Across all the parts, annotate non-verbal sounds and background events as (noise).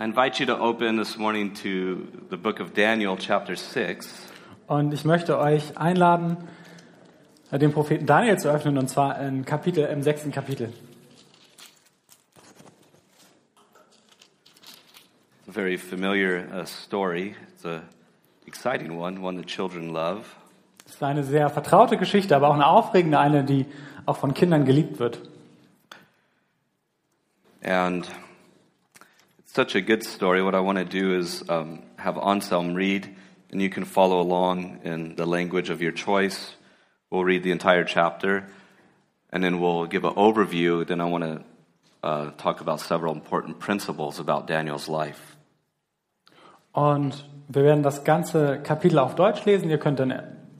I invite you to open this morning to the book of Daniel, chapter 6. Und ich möchte euch einladen, den Propheten Daniel zu öffnen, und zwar in Kapitel, im sechsten Kapitel. It's a very familiar uh, story. It's a exciting one, one that children love. Es ist eine sehr vertraute Geschichte, aber auch eine aufregende, eine, die auch von Kindern geliebt wird. And such a good story. What I want to do is um, have Anselm read, and you can follow along in the language of your choice. We'll read the entire chapter, and then we'll give an overview. Then I want to uh, talk about several important principles about Daniel's life. Und wir werden das ganze Kapitel auf Deutsch lesen. Ihr könnt dann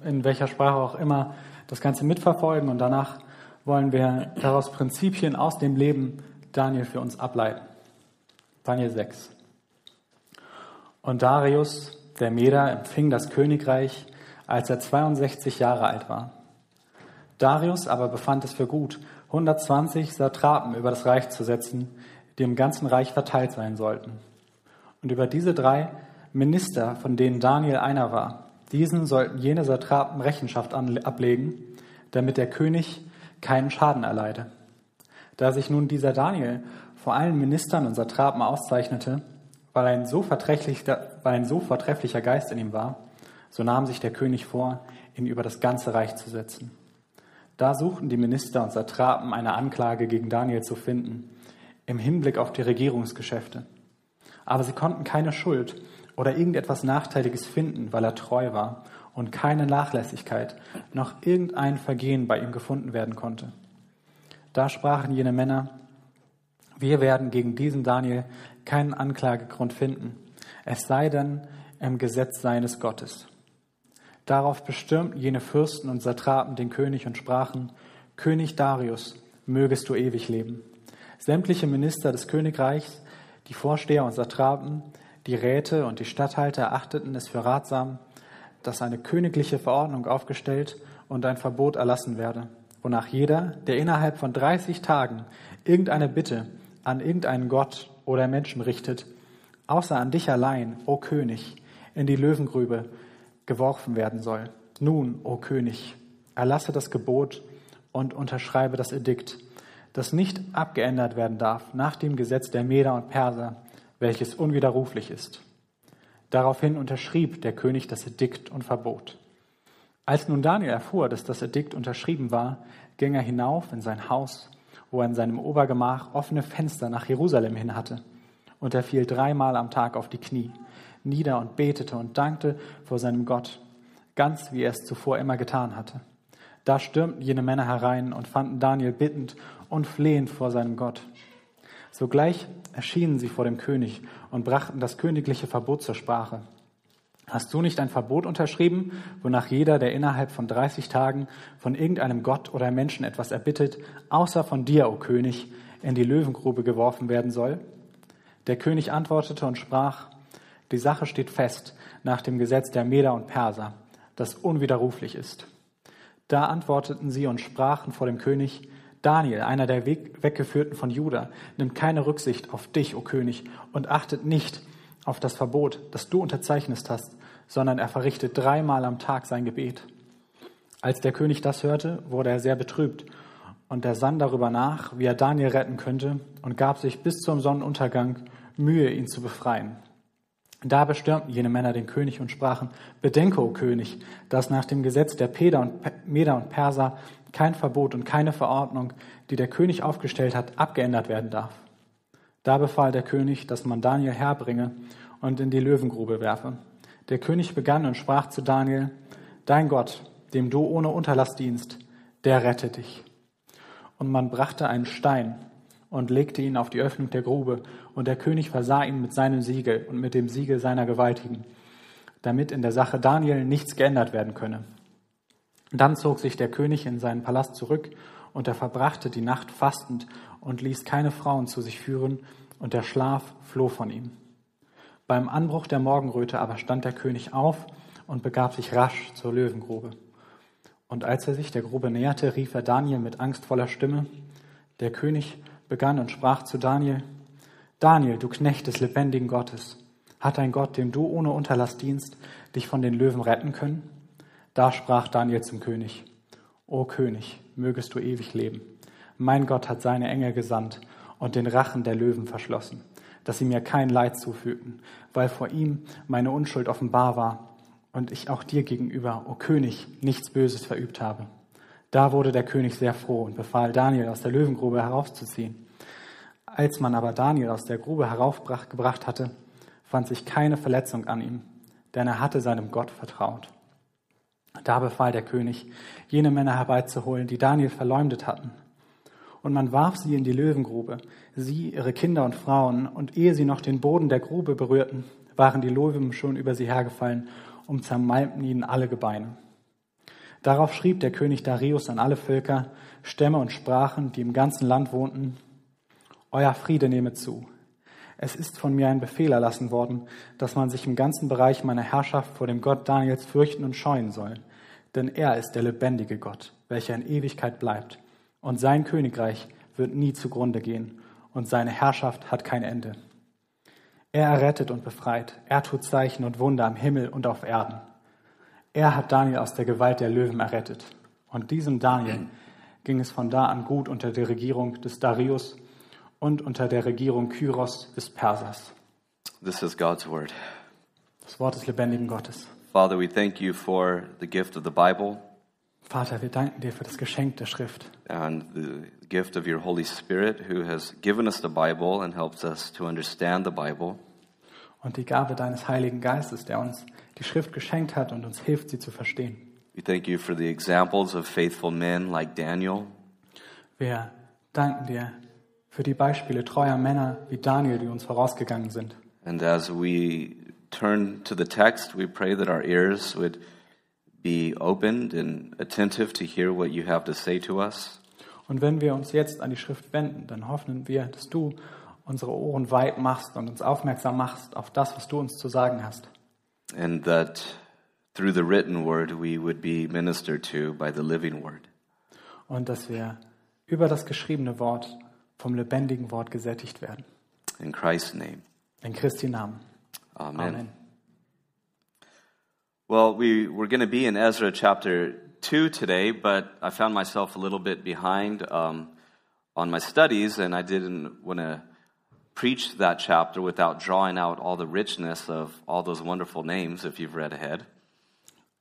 in welcher Sprache auch immer das Ganze mitverfolgen. Und danach wollen wir daraus Prinzipien aus dem Leben Daniel für uns ableiten. Daniel 6. Und Darius, der Meder, empfing das Königreich, als er 62 Jahre alt war. Darius aber befand es für gut, 120 Satrapen über das Reich zu setzen, die im ganzen Reich verteilt sein sollten. Und über diese drei Minister, von denen Daniel einer war, diesen sollten jene Satrapen Rechenschaft ablegen, damit der König keinen Schaden erleide. Da sich nun dieser Daniel vor allen Ministern und Satrapen auszeichnete, weil ein, so weil ein so vortrefflicher Geist in ihm war, so nahm sich der König vor, ihn über das ganze Reich zu setzen. Da suchten die Minister und Satrapen eine Anklage gegen Daniel zu finden, im Hinblick auf die Regierungsgeschäfte. Aber sie konnten keine Schuld oder irgendetwas Nachteiliges finden, weil er treu war und keine Nachlässigkeit noch irgendein Vergehen bei ihm gefunden werden konnte. Da sprachen jene Männer, wir werden gegen diesen Daniel keinen Anklagegrund finden, es sei denn im Gesetz seines Gottes. Darauf bestürmten jene Fürsten und Satrapen den König und sprachen, König Darius, mögest du ewig leben. Sämtliche Minister des Königreichs, die Vorsteher und Satrapen, die Räte und die Statthalter erachteten es für ratsam, dass eine königliche Verordnung aufgestellt und ein Verbot erlassen werde, wonach jeder, der innerhalb von 30 Tagen irgendeine Bitte an irgendeinen Gott oder Menschen richtet, außer an dich allein, o König, in die Löwengrübe geworfen werden soll. Nun, o König, erlasse das Gebot und unterschreibe das Edikt, das nicht abgeändert werden darf nach dem Gesetz der Meder und Perser, welches unwiderruflich ist. Daraufhin unterschrieb der König das Edikt und Verbot. Als nun Daniel erfuhr, dass das Edikt unterschrieben war, ging er hinauf in sein Haus, wo er in seinem Obergemach offene Fenster nach Jerusalem hin hatte. Und er fiel dreimal am Tag auf die Knie, nieder und betete und dankte vor seinem Gott, ganz wie er es zuvor immer getan hatte. Da stürmten jene Männer herein und fanden Daniel bittend und flehend vor seinem Gott. Sogleich erschienen sie vor dem König und brachten das königliche Verbot zur Sprache. Hast du nicht ein Verbot unterschrieben, wonach jeder, der innerhalb von 30 Tagen von irgendeinem Gott oder Menschen etwas erbittet, außer von dir, o König, in die Löwengrube geworfen werden soll? Der König antwortete und sprach, die Sache steht fest nach dem Gesetz der Meder und Perser, das unwiderruflich ist. Da antworteten sie und sprachen vor dem König, Daniel, einer der Weggeführten von Juda, nimmt keine Rücksicht auf dich, o König, und achtet nicht auf das Verbot, das du unterzeichnet hast, sondern er verrichtet dreimal am Tag sein Gebet. Als der König das hörte, wurde er sehr betrübt und er sann darüber nach, wie er Daniel retten könnte und gab sich bis zum Sonnenuntergang Mühe, ihn zu befreien. Da bestürmten jene Männer den König und sprachen, Bedenke, o König, dass nach dem Gesetz der Peder und Meder und Perser kein Verbot und keine Verordnung, die der König aufgestellt hat, abgeändert werden darf. Da befahl der König, dass man Daniel herbringe und in die Löwengrube werfe. Der König begann und sprach zu Daniel, Dein Gott, dem du ohne Unterlass dienst, der rette dich. Und man brachte einen Stein und legte ihn auf die Öffnung der Grube, und der König versah ihn mit seinem Siegel und mit dem Siegel seiner Gewaltigen, damit in der Sache Daniel nichts geändert werden könne. Dann zog sich der König in seinen Palast zurück, und er verbrachte die Nacht fastend und ließ keine Frauen zu sich führen, und der Schlaf floh von ihm. Beim Anbruch der Morgenröte aber stand der König auf und begab sich rasch zur Löwengrube. Und als er sich der Grube näherte, rief er Daniel mit angstvoller Stimme. Der König begann und sprach zu Daniel, Daniel, du Knecht des lebendigen Gottes, hat ein Gott, dem du ohne Unterlass dienst, dich von den Löwen retten können? Da sprach Daniel zum König, O König, mögest du ewig leben. Mein Gott hat seine Engel gesandt und den Rachen der Löwen verschlossen, dass sie mir kein Leid zufügten, weil vor ihm meine Unschuld offenbar war und ich auch dir gegenüber, o König, nichts Böses verübt habe. Da wurde der König sehr froh und befahl Daniel aus der Löwengrube heraufzuziehen. Als man aber Daniel aus der Grube heraufgebracht hatte, fand sich keine Verletzung an ihm, denn er hatte seinem Gott vertraut. Da befahl der König, jene Männer herbeizuholen, die Daniel verleumdet hatten. Und man warf sie in die Löwengrube, sie, ihre Kinder und Frauen, und ehe sie noch den Boden der Grube berührten, waren die Löwen schon über sie hergefallen und zermalmten ihnen alle Gebeine. Darauf schrieb der König Darius an alle Völker, Stämme und Sprachen, die im ganzen Land wohnten, euer Friede nehme zu. Es ist von mir ein Befehl erlassen worden, dass man sich im ganzen Bereich meiner Herrschaft vor dem Gott Daniels fürchten und scheuen soll. Denn er ist der lebendige Gott, welcher in Ewigkeit bleibt. Und sein Königreich wird nie zugrunde gehen. Und seine Herrschaft hat kein Ende. Er errettet und befreit. Er tut Zeichen und Wunder am Himmel und auf Erden. Er hat Daniel aus der Gewalt der Löwen errettet. Und diesem Daniel ging es von da an gut unter der Regierung des Darius und unter der Regierung Kyros des Persers. This is God's word. Das Wort des lebendigen Gottes. Father, we thank you for the gift of the Bible Vater, wir danken dir für das Geschenk der Schrift and the gift of your Holy Spirit who has given us the Bible and helps us to understand the Bible. und die Gabe deines Heiligen Geistes, der uns die Schrift geschenkt hat und uns hilft, sie zu verstehen. We thank you for the examples of faithful men like Daniel. Wir danken dir für die Beispiele treuer Männer wie Daniel, die uns vorausgegangen sind. And as we turn to the text, we pray that our ears would be opened and attentive to hear what you have to say to us. Und wenn wir uns jetzt an die Schrift wenden, dann hoffen wir, dass du unsere Ohren weit machst und uns aufmerksam machst auf das, was du uns zu sagen hast. And that through the written word, we would be ministered to by the living word. Und dass wir über das geschriebene Wort vom lebendigen Wort gesättigt werden. In Christ's name. In Christi Namen. Amen. Amen. Well, we, we're going to be in Ezra chapter 2 today, but I found myself a little bit behind um, on my studies, and I didn't want to preach that chapter without drawing out all the richness of all those wonderful names, if you've read ahead.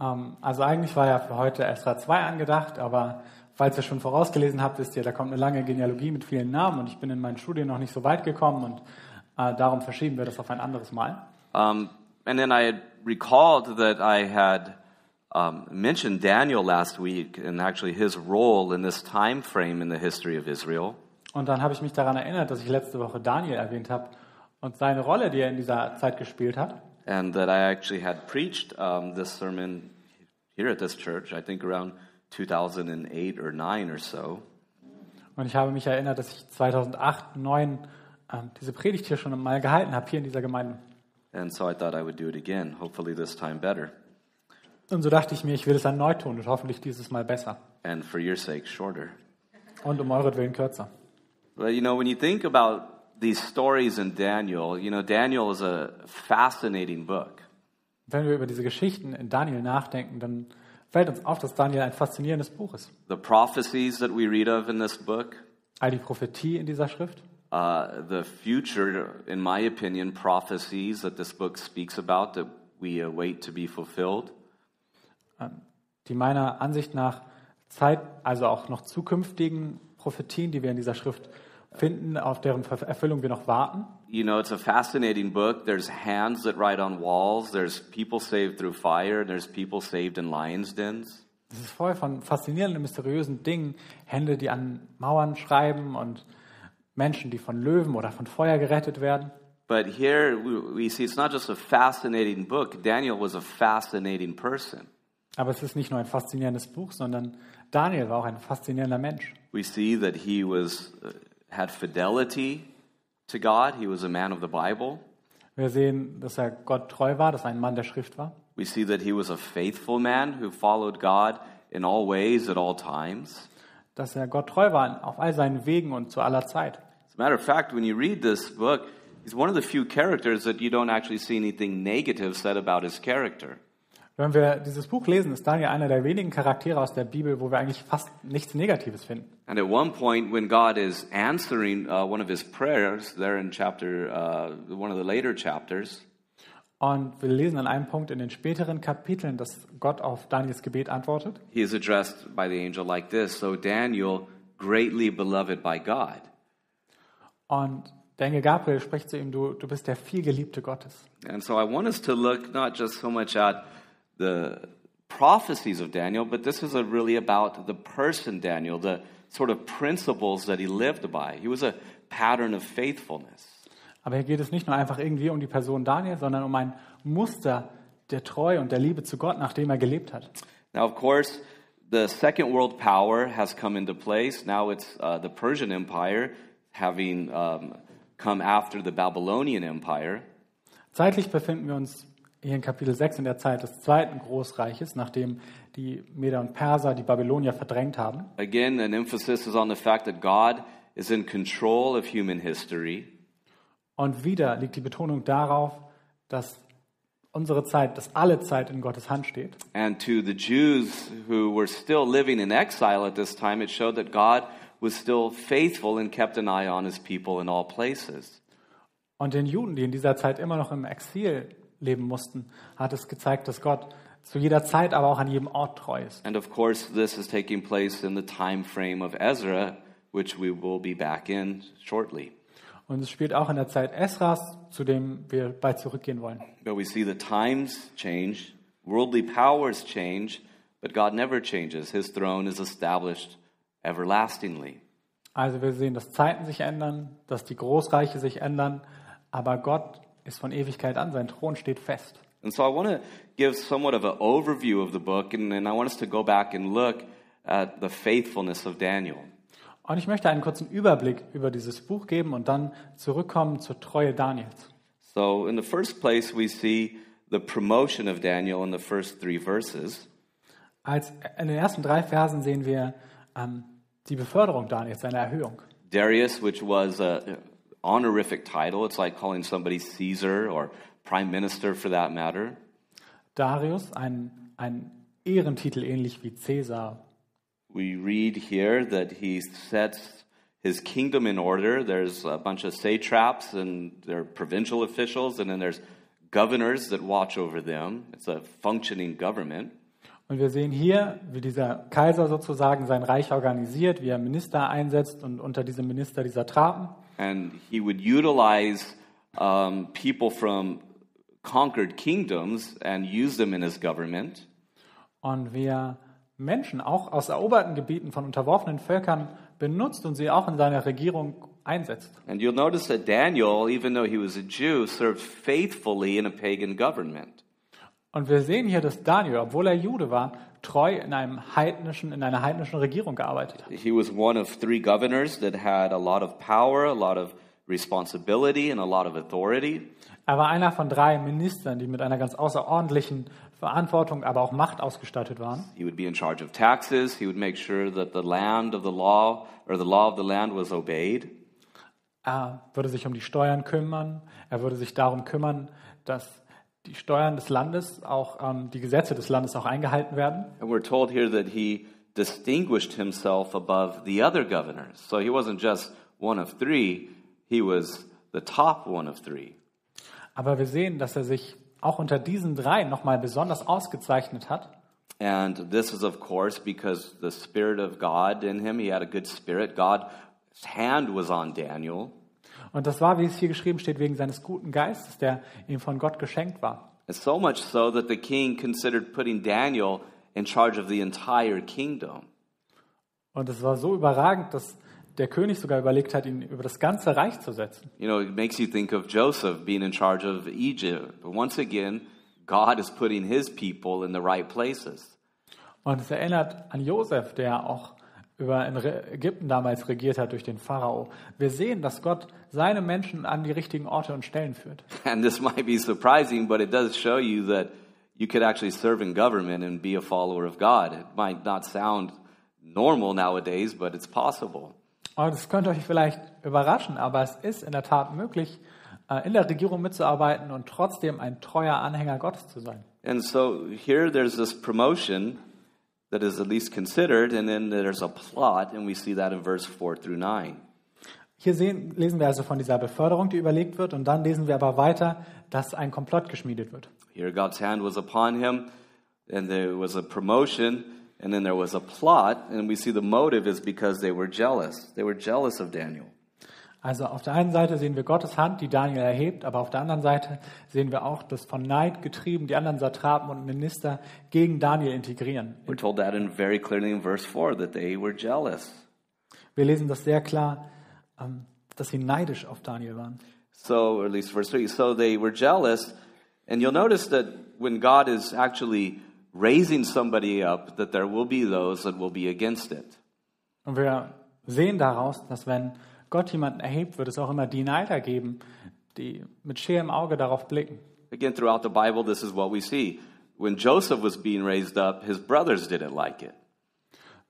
Ähm, also eigentlich war ja für heute Esra 2 angedacht, aber falls ihr schon vorausgelesen habt, wisst ihr, da kommt eine lange Genealogie mit vielen Namen und ich bin in meinen Studien noch nicht so weit gekommen und äh, darum verschieben wir das auf ein anderes Mal. Um, and then I had recalled that I had um, mentioned Daniel last week and actually his role in this time frame in the history of Israel. Und dann habe ich mich daran erinnert, dass ich letzte Woche Daniel erwähnt habe und seine Rolle, die er in dieser Zeit gespielt hat. and that I actually had preached um, this sermon here at this church, I think around 2008 or 9 or so. Und ich habe mich erinnert, dass ich 2008, 2009 ähm, diese Predigt hier schon mal gehalten habe, hier in dieser Gemeinde. And so I thought I would do it again, hopefully this time better, Und so dachte ich mir, ich will es erneut tun und hoffentlich dieses Mal besser. and for your sake, shorter. Und um euretwillen kürzer. But you know, when you think about these stories in Daniel, you know, Daniel is a fascinating book. Wenn wir über diese Geschichten in Daniel nachdenken, dann fällt uns auf, dass Daniel ein faszinierendes Buch ist. The prophecies that we read of in this book, All die Prophetie in dieser Schrift, uh, the future, in my opinion, prophecies that this book speaks about that we await to be fulfilled. die meiner Ansicht nach Zeit, also auch noch zukünftigen Prophetien, die wir in dieser Schrift finden, auf deren Erfüllung wir noch warten. You know, it's a fascinating book. There's hands that write on walls. There's people saved through fire. There's people saved in lions' dens. Es ist voll von faszinierenden, mysteriösen Dingen. Hände, die an Mauern schreiben und Menschen, die von Löwen oder von Feuer gerettet werden. But here we, see it's not just a fascinating book. Daniel was a fascinating person. Aber es ist nicht nur ein faszinierendes Buch, sondern Daniel war auch ein faszinierender Mensch. We see that he was uh, had fidelity to God. He was a man of the Bible. Wir sehen, dass er Gott treu war, dass er ein Mann der Schrift war. We see that he was a faithful man who followed God in all ways at all times. Dass er Gott treu war auf all seinen Wegen und zu aller Zeit. A matter of fact, when you read this book, He's one of the few characters that you don't actually see anything negative said about his character. Wenn wir dieses Buch lesen, ist Daniel einer der wenigen Charaktere aus der Bibel, wo wir eigentlich fast nichts Negatives finden. And at one point, when God is answering uh, one of his prayers, there in chapter, uh, one of the later chapters, Und wir lesen an einem Punkt in den späteren Kapiteln, dass Gott auf Daniels Gebet antwortet. he is addressed by the angel like this So Daniel, greatly beloved by God. Und der Engel Gabriel spricht zu ihm, du, du bist der vielgeliebte Gottes. And so I want us to look not just so much at the prophecies of Daniel, but this is a really about the person Daniel, the sort of principles that he lived by. He was a pattern of faithfulness. Aber hier geht es nicht nur einfach irgendwie um die Person Daniel, sondern um ein Muster der Treue und der Liebe zu Gott, nach dem er gelebt hat. Now, of course, the second world power has come into place. Now it's uh, the Persian Empire having um, come after the Babylonian Empire. Zeitlich befinden wir uns hier in Kapitel 6 in der Zeit des zweiten Großreiches, nachdem die Meder und Perser die Babylonier verdrängt haben. Again, an emphasis is on the fact that God is in control of human history. Und wieder liegt die Betonung darauf, dass unsere Zeit, dass alle Zeit in Gottes Hand steht. And to the Jews who were still living in exile at this time, it showed that God was still faithful and kept an eye on his people in all places. Und den Juden, die in dieser Zeit immer noch im Exil leben mussten, hat es gezeigt, dass Gott zu jeder Zeit, aber auch an jedem Ort treu ist. And of course, this is taking place in the time frame of Ezra, which we will be back in shortly. Und es spielt auch in der Zeit Esras, zu dem wir bald zurückgehen wollen. But we see the times change, worldly powers change, but God never changes. His throne is established everlastingly. Also wir sehen, dass Zeiten sich ändern, dass die Großreiche sich ändern, aber Gott ist von Ewigkeit an, sein Thron steht fest. And so I want to give somewhat of an overview of the book, and, and I want us to go back and look at the faithfulness of Daniel. Und ich möchte einen kurzen Überblick über dieses Buch geben und dann zurückkommen zur Treue Daniels. So, in the first place, we see the promotion of Daniel in the first three verses. Als in den ersten drei Versen sehen wir ähm, die Beförderung Daniels, seine Erhöhung. Darius, which was a honorific title, it's like calling somebody Caesar or prime minister for that matter. Darius, ein, ein Ehrentitel ähnlich wie Caesar. We read here that he sets his kingdom in order. There's a bunch of satraps and there are provincial officials, and then there's governors that watch over them. It's a functioning government. Und wir sehen hier, wie dieser Kaiser sozusagen sein Reich organisiert, wie er Minister einsetzt und unter diesem Minister die Satrapen. And he would utilize um, people from conquered kingdoms and use them in his government. Und wie er Menschen auch aus eroberten Gebieten von unterworfenen Völkern benutzt und sie auch in seiner Regierung einsetzt. And you'll notice that Daniel, even though he was a Jew, served faithfully in a pagan government. Und wir sehen hier, dass Daniel, obwohl er Jude war, treu in einem heidnischen, in einer heidnischen Regierung gearbeitet hat. He was one of three governors that had a lot of power, a lot of responsibility, and a lot of authority. Er war einer von drei Ministern, die mit einer ganz außerordentlichen Verantwortung, aber auch Macht ausgestattet waren. He would be in charge of taxes. He would make sure that the land of the law or the law of the land was obeyed. Er würde sich um die Steuern kümmern. Er würde sich darum kümmern, dass die Steuern des Landes, auch ähm, die Gesetze des Landes auch eingehalten werden. And we're told here that he distinguished himself above the other governors. So he wasn't just one of three, he was the top one of three. Aber wir sehen, dass er sich auch unter diesen drei nochmal besonders ausgezeichnet hat. And this is, of course, because the Spirit of God in him, he had a good spirit. God's hand was on Daniel. Und das war, wie es hier geschrieben steht, wegen seines guten Geistes, der ihm von Gott geschenkt war. So much so that the king considered putting Daniel in charge of the entire kingdom. Und es war so überragend, dass der König sogar überlegt hat, ihn über das ganze Reich zu setzen. You know, it makes you think of Joseph being in charge of Egypt. But once again, God is putting his people in the right places. Und es erinnert an Josef, der auch über Ägypten damals regiert hat durch den Pharao. Wir sehen, dass Gott seine Menschen an die richtigen Orte und Stellen führt. (laughs) And this might be surprising, but it does show you that you could actually serve in government and be a follower of God. It might not sound normal nowadays, but it's possible. Und es könnte euch vielleicht überraschen, aber es ist in der Tat möglich, äh, in der Regierung mitzuarbeiten und trotzdem ein treuer Anhänger Gottes zu sein. And so here there's this promotion that is at least considered, and then there's a plot, and we see that in verse 4 through 9. Hier sehen, lesen wir also von dieser Beförderung, die überlegt wird, und dann lesen wir aber weiter, dass ein Komplott geschmiedet wird. Here God's hand was upon him, and there was a promotion, and then there was a plot, and we see the motive is because they were jealous. They were jealous of Daniel. Also auf der einen Seite sehen wir Gottes Hand, die Daniel erhebt, aber auf der anderen Seite sehen wir auch, dass von Neid getrieben die anderen Satrapen und Minister gegen Daniel integrieren. We're told that in very clearly in verse 4 that they were jealous. Wir lesen das sehr klar, ähm, dass sie neidisch auf Daniel waren. So, at least verse 3. So they were jealous. And you'll notice that when God is actually raising somebody up, that there will be those that will be against it. Und wir sehen daraus, dass wenn Gott jemanden erhebt, wird es auch immer die Neider geben, die mit schärem Auge darauf blicken. Again, throughout the Bible, this is what we see. When Joseph was being raised up, his brothers didn't like it.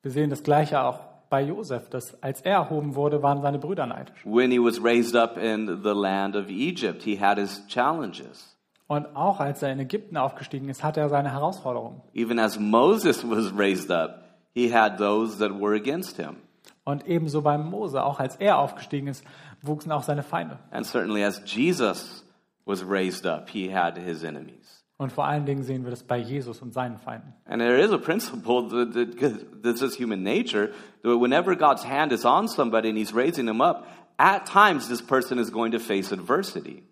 Wir sehen das Gleiche auch bei Josef, dass als er erhoben wurde, waren seine Brüder neidisch. When he was raised up in the land of Egypt, he had his challenges. Und auch als er in Ägypten aufgestiegen ist, hatte er seine Herausforderungen. Even as Moses was raised up, he had those that were against him. Und ebenso beim Mose, auch als er aufgestiegen ist, wuchsen auch seine Feinde. And certainly as Jesus was raised up, he had his enemies. Und vor allen Dingen sehen wir das bei Jesus und seinen Feinden. And there is a principle (laughs) that, that this is human nature that whenever God's hand is on somebody and he's raising them up, at times this person is going to face adversity.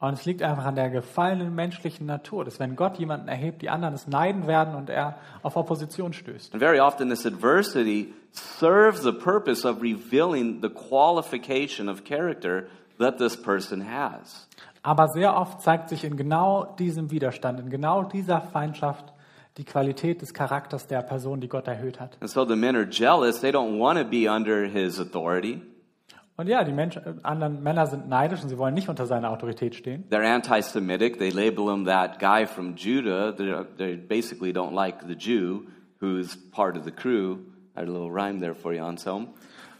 Und es liegt einfach an der gefallenen menschlichen Natur, dass wenn Gott jemanden erhebt, die anderen es neiden werden und er auf Opposition stößt. And very often this adversity serves the purpose of revealing the qualification of character that this person has. Aber sehr oft zeigt sich in genau diesem Widerstand, in genau dieser Feindschaft die Qualität des Charakters der Person, die Gott erhöht hat. And so the men are jealous. They don't want to be under his authority. Und ja, die Menschen, äh, anderen Männer sind neidisch und sie wollen nicht unter seiner Autorität stehen. They're anti-Semitic. They label him that guy from Judah. They they basically don't like the Jew who's part of the crew. I had a little rhyme there for you, Anselm.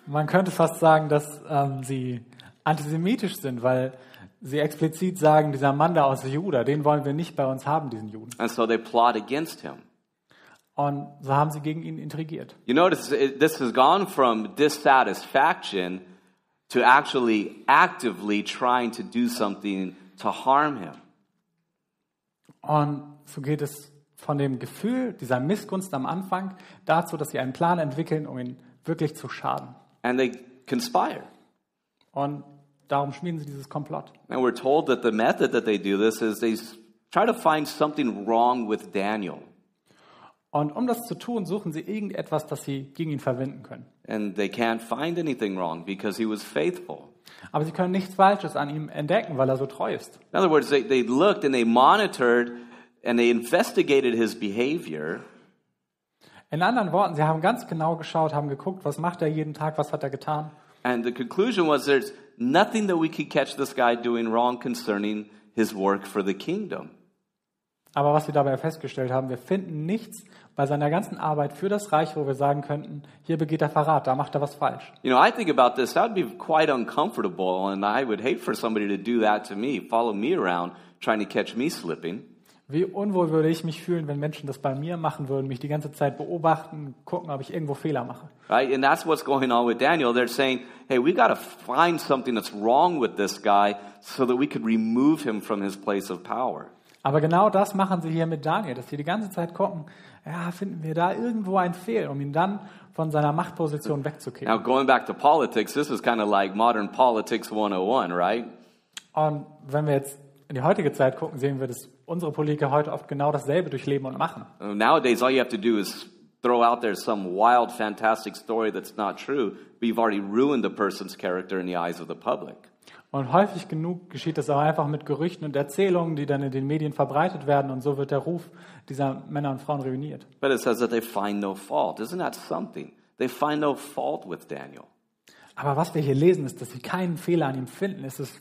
Man könnte fast sagen, dass ähm, sie antisemitisch sind, weil sie explizit sagen, dieser Mann da aus Juda, den wollen wir nicht bei uns haben, diesen Juden. And so they plot against him. Und so haben sie gegen ihn intrigiert. You notice it, this has gone from dissatisfaction to actually actively trying to do something to harm him. Und so geht es von dem Gefühl dieser Missgunst am Anfang dazu, dass sie einen Plan entwickeln, um ihn wirklich zu schaden. And they conspire. Und darum schmieden sie dieses Komplott. And we're told that the method that they do this is they try to find something wrong with Daniel. Und um das zu tun, suchen sie irgendetwas, das sie gegen ihn verwenden können. And they can't find anything wrong because he was faithful. Aber sie können nichts Falsches an ihm entdecken, weil er so treu ist. In other words, they, they looked and they monitored and they investigated his behavior. In anderen Worten, sie haben ganz genau geschaut, haben geguckt, was macht er jeden Tag, was hat er getan. And the conclusion was there's nothing that we could catch this guy doing wrong concerning his work for the kingdom. Aber was sie dabei festgestellt haben, wir finden nichts bei seiner ganzen Arbeit für das Reich, wo wir sagen könnten, hier begeht er Verrat, da macht er was falsch. You know, I think about this, that would be quite uncomfortable, and I would hate for somebody to do that to me, follow me around, trying to catch me slipping. Wie unwohl würde ich mich fühlen, wenn Menschen das bei mir machen würden, mich die ganze Zeit beobachten, gucken, ob ich irgendwo Fehler mache. Right? And that's what's going on with Daniel. They're saying, hey, we got to find something that's wrong with this guy so that we could remove him from his place of power. Aber genau das machen sie hier mit Daniel, dass sie die ganze Zeit gucken, ja, finden wir da irgendwo ein Fehl, um ihn dann von seiner Machtposition wegzukicken. Now, going back to politics, this is kind of like modern politics 101, right? Und wenn wir jetzt in die heutige Zeit gucken, sehen wir, dass unsere Politiker heute oft genau dasselbe durchleben und machen. Uh, Nowadays, all you have to do is throw out there some wild, fantastic story that's not true, but you've already ruined the person's character in the eyes of the public. Und häufig genug geschieht das auch einfach mit Gerüchten und Erzählungen, die dann in den Medien verbreitet werden und so wird der Ruf dieser Männer und Frauen ruiniert. But it says that they find no fault. Isn't that something? They find no fault with Daniel. Aber was wir hier lesen, ist, dass sie keinen Fehler an ihm finden. Ist es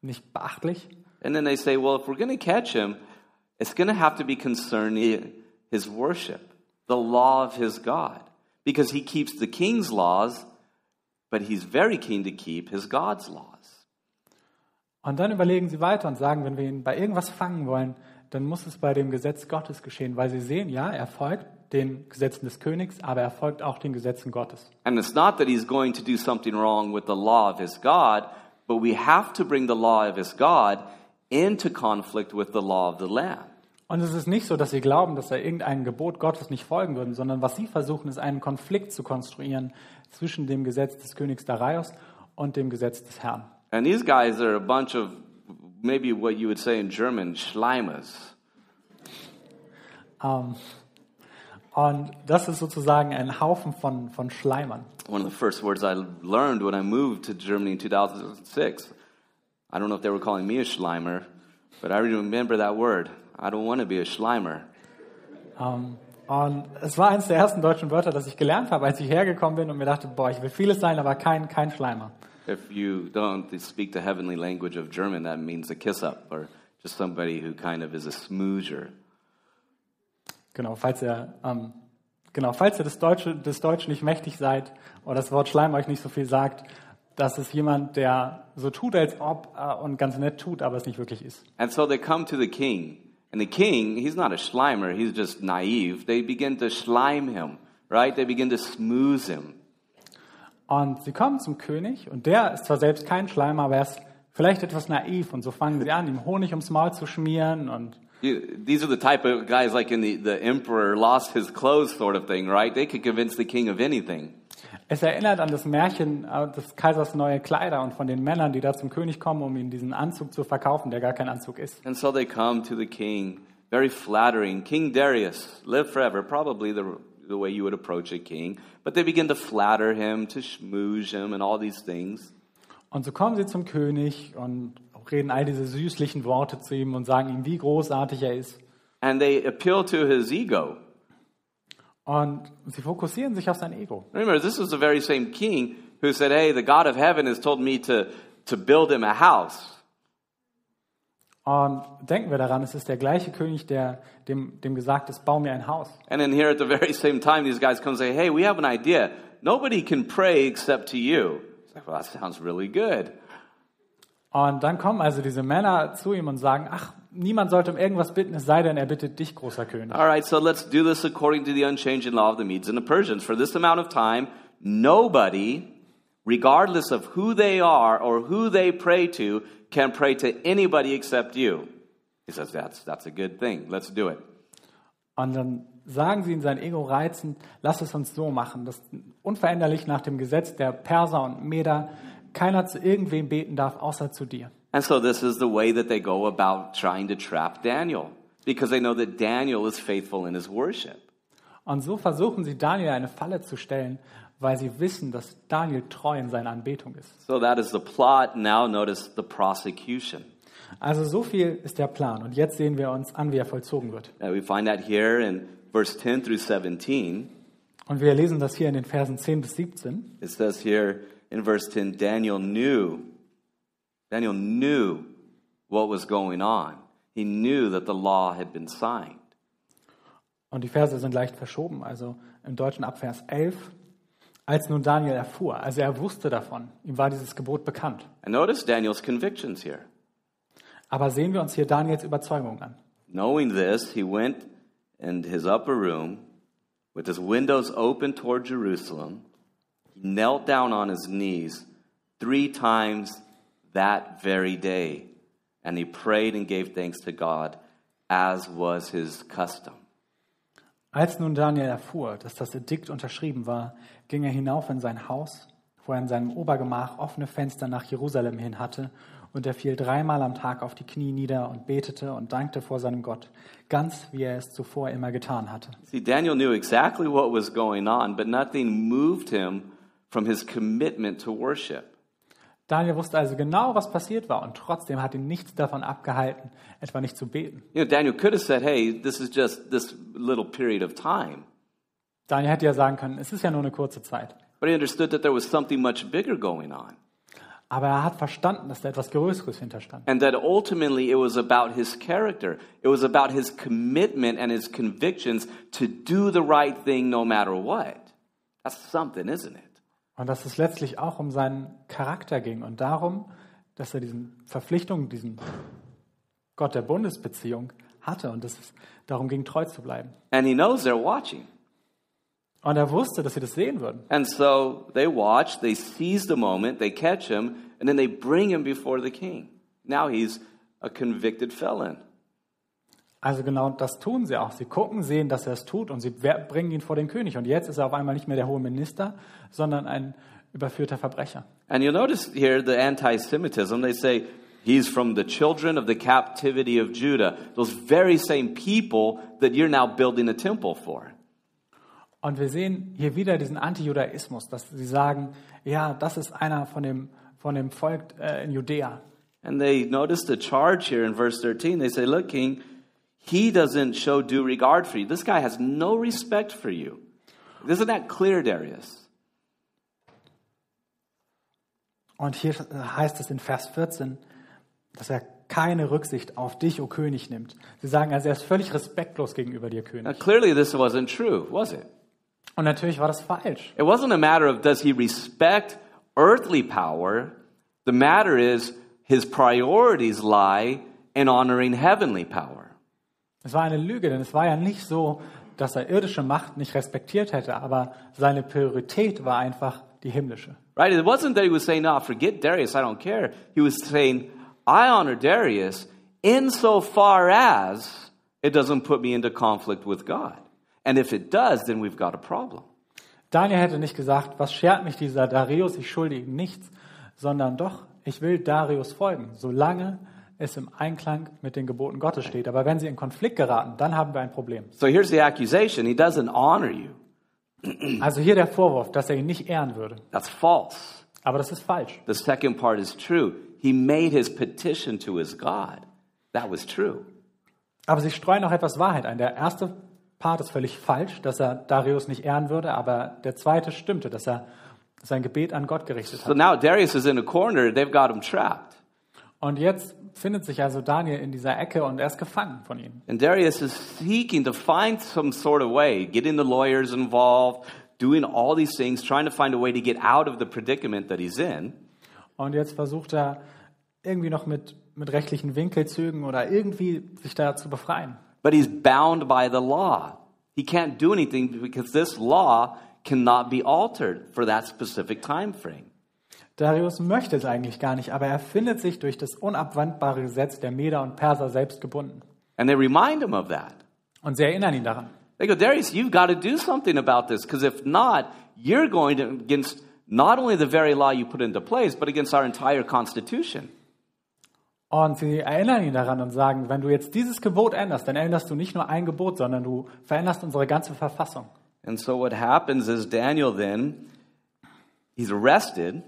nicht beachtlich? And then they say, well, if we're going to catch him, it's going to have to be concerning his worship, the law of his God, because he keeps the king's laws, but he's very keen to keep his God's laws. Und dann überlegen sie weiter und sagen, wenn wir ihn bei irgendwas fangen wollen, dann muss es bei dem Gesetz Gottes geschehen, weil sie sehen, ja, er folgt den Gesetzen des Königs, aber er folgt auch den Gesetzen Gottes. And it's not that he's going to do something wrong with the law of his God, but we have to bring the law of his God into conflict with the law of the land. Und es ist nicht so, dass sie glauben, dass er irgendeinem Gebot Gottes nicht folgen würden, sondern was sie versuchen, ist einen Konflikt zu konstruieren zwischen dem Gesetz des Königs Darius und dem Gesetz des Herrn. And these guys are a bunch of maybe what you would say in German, Schleimers. Ähm, und das ist sozusagen ein Haufen von, von Schleimern. One of the first words I learned when I moved to Germany in 2006. I don't know if they were calling me a Schleimer, but I remember that word. I don't want to be a Schleimer. Ähm, und es war eines der ersten deutschen Wörter, das ich gelernt habe, als ich hergekommen bin und mir dachte, boah, ich will vieles sein, aber kein, kein Schleimer. If you don't speak the heavenly language of German, that means a kiss up or just somebody who kind of is a smoozer. Genau, falls ihr, ähm, genau, falls ihr das Deutsche, das Deutsch nicht mächtig seid oder das Wort Schleim euch nicht so viel sagt, das ist jemand, der so tut, als ob äh, und ganz nett tut, aber es nicht wirklich ist. And so they come to the king. And the king, he's not a Schleimer, he's just naive. They begin to schleim him, right? They begin to smooth him. Und sie kommen zum König und der ist zwar selbst kein Schleimer, aber er ist vielleicht etwas naiv und so fangen sie an, ihm Honig ums Maul zu schmieren und You, these are the type of guys like in the, the emperor lost his clothes sort of thing, right? They could convince the king of anything. es erinnert an das Märchen äh, des Kaisers neue Kleider und von den Männern, die da zum König kommen, um ihm diesen Anzug zu verkaufen, der gar kein Anzug ist. And so they come to the king, very flattering. King Darius, live forever, probably the, the way you would approach a king. But they begin to flatter him, to schmooze him, and all these things. Und so kommen sie zum König und reden all diese süßlichen Worte zu ihm und sagen ihm, wie großartig er ist. And they appeal to his ego. Und sie fokussieren sich auf sein Ego. Remember, this was the very same king who said, Hey, the God of heaven has told me to, to build him a house. Und denken wir daran, es ist der gleiche König, der dem, dem gesagt ist, bau mir ein Haus. And then here at the very same time, these guys come and say, Hey, we have an idea. Nobody can pray except to you. It's like, well, that sounds really good. Und dann kommen also diese Männer zu ihm und sagen, ach, niemand sollte um irgendwas bitten, es sei denn, er bittet dich, großer König. All right, so let's do this according to the unchanging law of the Medes and the Persians. For this amount of time, nobody, regardless of who they are or who they pray to, can pray to anybody except you. He says, that's, that's a good thing. Let's do it. Und dann sagen sie in sein Ego reizend, lass es uns so machen, dass unveränderlich nach dem Gesetz der Perser und Meder keiner zu irgendwem beten darf, außer zu dir. And so this is the way that they go about trying to trap Daniel, because they know that Daniel is faithful in his worship. Und so versuchen sie Daniel eine Falle zu stellen, weil sie wissen, dass Daniel treu in seiner Anbetung ist. So that is the plot. Now notice the prosecution. Also so viel ist der Plan. Und jetzt sehen wir uns an, wie er vollzogen wird. Uh, we find that here in verse 10 through 17. Und wir lesen das hier in den Versen 10 bis 17. It says here in verse 10 Daniel knew, Daniel knew what was going on. He knew that the law had been signed. Und die Verse sind leicht verschoben. Also im Deutschen ab Vers 11. Als nun Daniel erfuhr, also er wusste davon, ihm war dieses Gebot bekannt. And notice Daniel's convictions here. Aber sehen wir uns hier Daniels Überzeugung an. Knowing this, he went in his upper room with his windows open toward Jerusalem. He knelt down on his knees three times that very day, and he prayed and gave thanks to God, as was his custom. Als nun Daniel erfuhr, dass das Edikt unterschrieben war, ging er hinauf in sein Haus, wo er in seinem Obergemach offene Fenster nach Jerusalem hin hatte, und er fiel dreimal am Tag auf die Knie nieder und betete und dankte vor seinem Gott, ganz wie er es zuvor immer getan hatte. See, Daniel knew exactly what was going on, but nothing moved him from his commitment to worship. Daniel wusste also genau, was passiert war, und trotzdem hat ihn nichts davon abgehalten, etwa nicht zu beten. You know, Daniel could have said, hey, this is just this little period of time. Daniel hätte ja sagen können, es ist ja nur eine kurze Zeit. But he understood that there was something much bigger going on. Aber er hat verstanden, dass da etwas Größeres hinterstand. And that ultimately it was about his character. It was about his commitment and his convictions to do the right thing no matter what. That's something, isn't it? Und dass es letztlich auch um seinen Charakter ging und darum, dass er diesen Verpflichtungen, diesen Gott der Bundesbeziehung hatte und dass es darum ging, treu zu bleiben. And he knows they're watching. Und er wusste, dass sie das sehen würden. And so they watch, they seize the moment, they catch him, and then they bring him before the king. Now he's a convicted felon. Also genau das tun sie auch. Sie gucken, sehen, dass er es tut und sie bringen ihn vor den König. Und jetzt ist er auf einmal nicht mehr der hohe Minister, sondern ein überführter Verbrecher. And you'll notice here the anti Semitism. They say he's from the children of the captivity of Judah. Those very same people that you're now building a temple for. Und wir sehen hier wieder diesen Antijudaismus, dass sie sagen, ja, das ist einer von dem, von dem Volk äh, in Judäa. And they notice the charge here in verse 13. They say, Look, King, he doesn't show due regard for you. This guy has no respect for you. Isn't that clear, Darius? Und hier heißt es in Vers 14, dass er keine Rücksicht auf dich, o König, nimmt. Sie sagen also, er ist völlig respektlos gegenüber dir, Now, König. clearly, this wasn't true, was it? Und natürlich war das falsch. It wasn't a matter of does he respect earthly power. The matter is his priorities lie in honoring heavenly power. Es war eine Lüge, denn es war ja nicht so, dass er irdische Macht nicht respektiert hätte, aber seine Priorität war einfach die himmlische. Right? It wasn't that he was saying, no, forget Darius, I don't care. He was saying, I honor Darius insofar as it doesn't put me into conflict with God. And if it does, then we've got a problem. Daniel hätte nicht gesagt, was schert mich dieser Darius, ich schulde ihm nichts, sondern doch, ich will Darius folgen, solange es im Einklang mit den Geboten Gottes steht. Aber wenn sie in Konflikt geraten, dann haben wir ein Problem. So here's the accusation. He doesn't honor you. (clears throat) Also hier der Vorwurf, dass er ihn nicht ehren würde. That's false. Aber das ist falsch. The second part is true. He made his petition to his God. That was true. Aber sie streuen auch etwas Wahrheit ein. Der erste Part ist völlig falsch, dass er Darius nicht ehren würde, aber der zweite stimmte, dass er sein Gebet an Gott gerichtet So hat. now Darius is in a corner. They've got him trapped. Und jetzt findet sich also Daniel in dieser Ecke und er ist gefangen von ihnen. And Darius is seeking to find some sort of way, getting the lawyers involved, doing all these things, trying to find a way to get out of the predicament that he's in. Und jetzt versucht er irgendwie noch mit, mit rechtlichen Winkelzügen oder irgendwie sich da zu befreien. But he's bound by the law. He can't do anything because this law cannot be altered for that specific time frame. Darius möchte es eigentlich gar nicht, aber er findet sich durch das unabwandbare Gesetz der Meder und Perser selbst gebunden. And they remind him of that. Und sie erinnern ihn daran. They go, Darius, you've got to do something about this because if not, you're going to against not only the very law you put into place, but against our entire constitution. Und sie erinnern ihn daran und sagen, wenn du jetzt dieses Gebot änderst, dann änderst du nicht nur ein Gebot, sondern du veränderst unsere ganze Verfassung. And so what happens is Daniel then, he's arrested,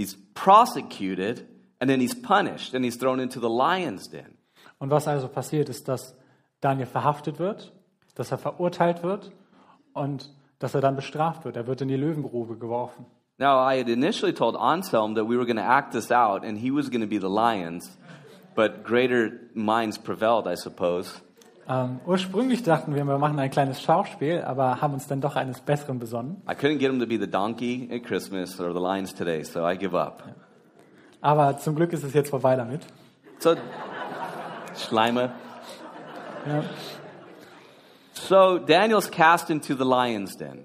he's prosecuted, and then he's punished, and he's thrown into the lion's den. Und was also passiert ist, dass Daniel verhaftet wird, dass er verurteilt wird und dass er dann bestraft wird. Er wird in die Löwengrube geworfen. Now, I had initially told Anselm that we were going to act this out, and he was going to be the lions, but greater minds prevailed, I suppose. Ähm, ursprünglich dachten wir, wir machen ein kleines Schauspiel, aber haben uns dann doch eines Besseren besonnen. I couldn't get him to be the donkey at Christmas or the lions today, so I give up. Aber zum Glück ist es jetzt vorbei damit. So, Schleimer. Ja. So Daniel's cast into the lion's den.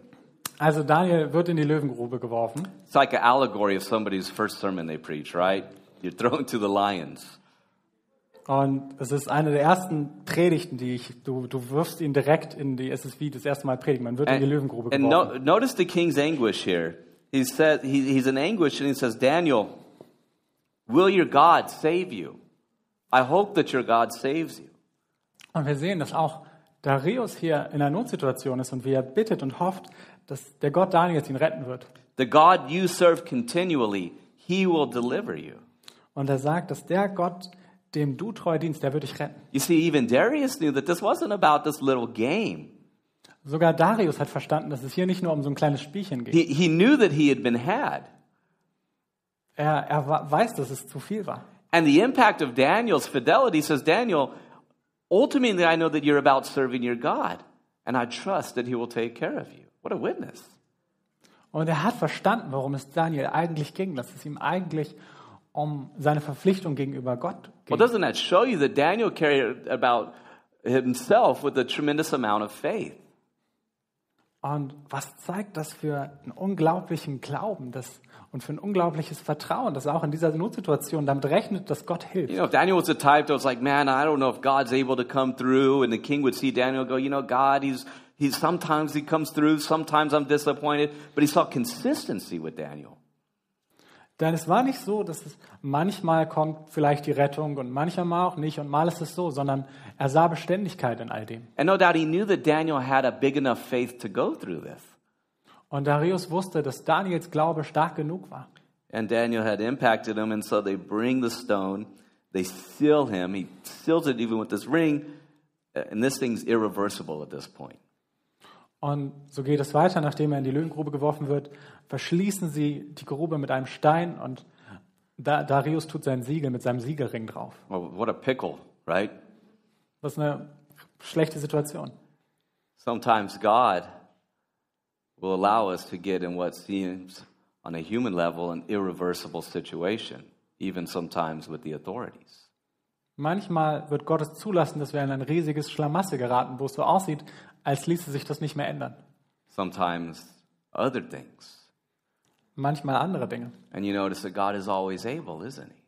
Also Daniel wird in die Löwengrube geworfen. It's like an allegory of somebody's first sermon they preach, right? You're thrown to the lions. Und es ist eine der ersten Predigten, die ich, du, du wirfst ihn direkt in die, es ist wie das erste Mal predigen, man wird in die Löwengrube and geworfen. no, notice the king's anguish here. He said he, he's in anguish and he says, Daniel, will your God save you? I hope that your God saves you. Und wir sehen, dass auch Darius hier in einer Notsituation ist und wie er bittet und hofft, dass der Gott Daniels ihn retten wird. The God you serve continually, he will deliver you. Und er sagt, dass der Gott, dem du treu dienst, der wird dich retten. You see, even Darius knew that this wasn't about this little game. Sogar Darius hat verstanden, dass es hier nicht nur um so ein kleines Spielchen geht. He, he knew that he had been had. Er, er weiß, dass es zu viel war. And the impact of Daniel's fidelity says, Daniel, ultimately I know that you're about serving your God, and I trust that he will take care of you. What a witness. Und er hat verstanden, worum es Daniel eigentlich ging, dass es ihm eigentlich um seine Verpflichtung gegenüber Gott Well, ging. doesn't that show you that Daniel cared about himself with a tremendous amount of faith? Und was zeigt das für einen unglaublichen Glauben das, und für ein unglaubliches Vertrauen, dass er auch in dieser Notsituation damit rechnet, dass Gott hilft. You know, if Daniel was the type that was like, man, I don't know if God's able to come through, and the king would see Daniel and go, you know, God, he's, he's sometimes he comes through, sometimes I'm disappointed, but he saw consistency with Daniel. Denn es war nicht so, dass es manchmal kommt vielleicht die Rettung und manchmal auch nicht und mal ist es so, sondern er sah Beständigkeit in all dem. And no doubt he knew that Daniel had a big enough faith to go through this. Und Darius wusste, dass Daniels Glaube stark genug war. And Daniel had impacted him, and so they bring the stone, they seal him. He seals it even with this ring, and this thing's irreversible at this point. Und so geht es weiter, nachdem er in die Löwengrube geworfen wird, verschließen sie die Grube mit einem Stein und da Darius tut sein Siegel mit seinem Siegelring drauf. Well, what a pickle, right? Das ist eine schlechte Situation. Sometimes God will allow us to get in what seems, on a human level, an irreversible situation, even sometimes with the authorities. Manchmal wird Gott es zulassen, dass wir in ein riesiges Schlamassel geraten, wo es so aussieht, als ließe sich das nicht mehr ändern. Sometimes other things. Manchmal andere Dinge. And you notice that God is always able, isn't He?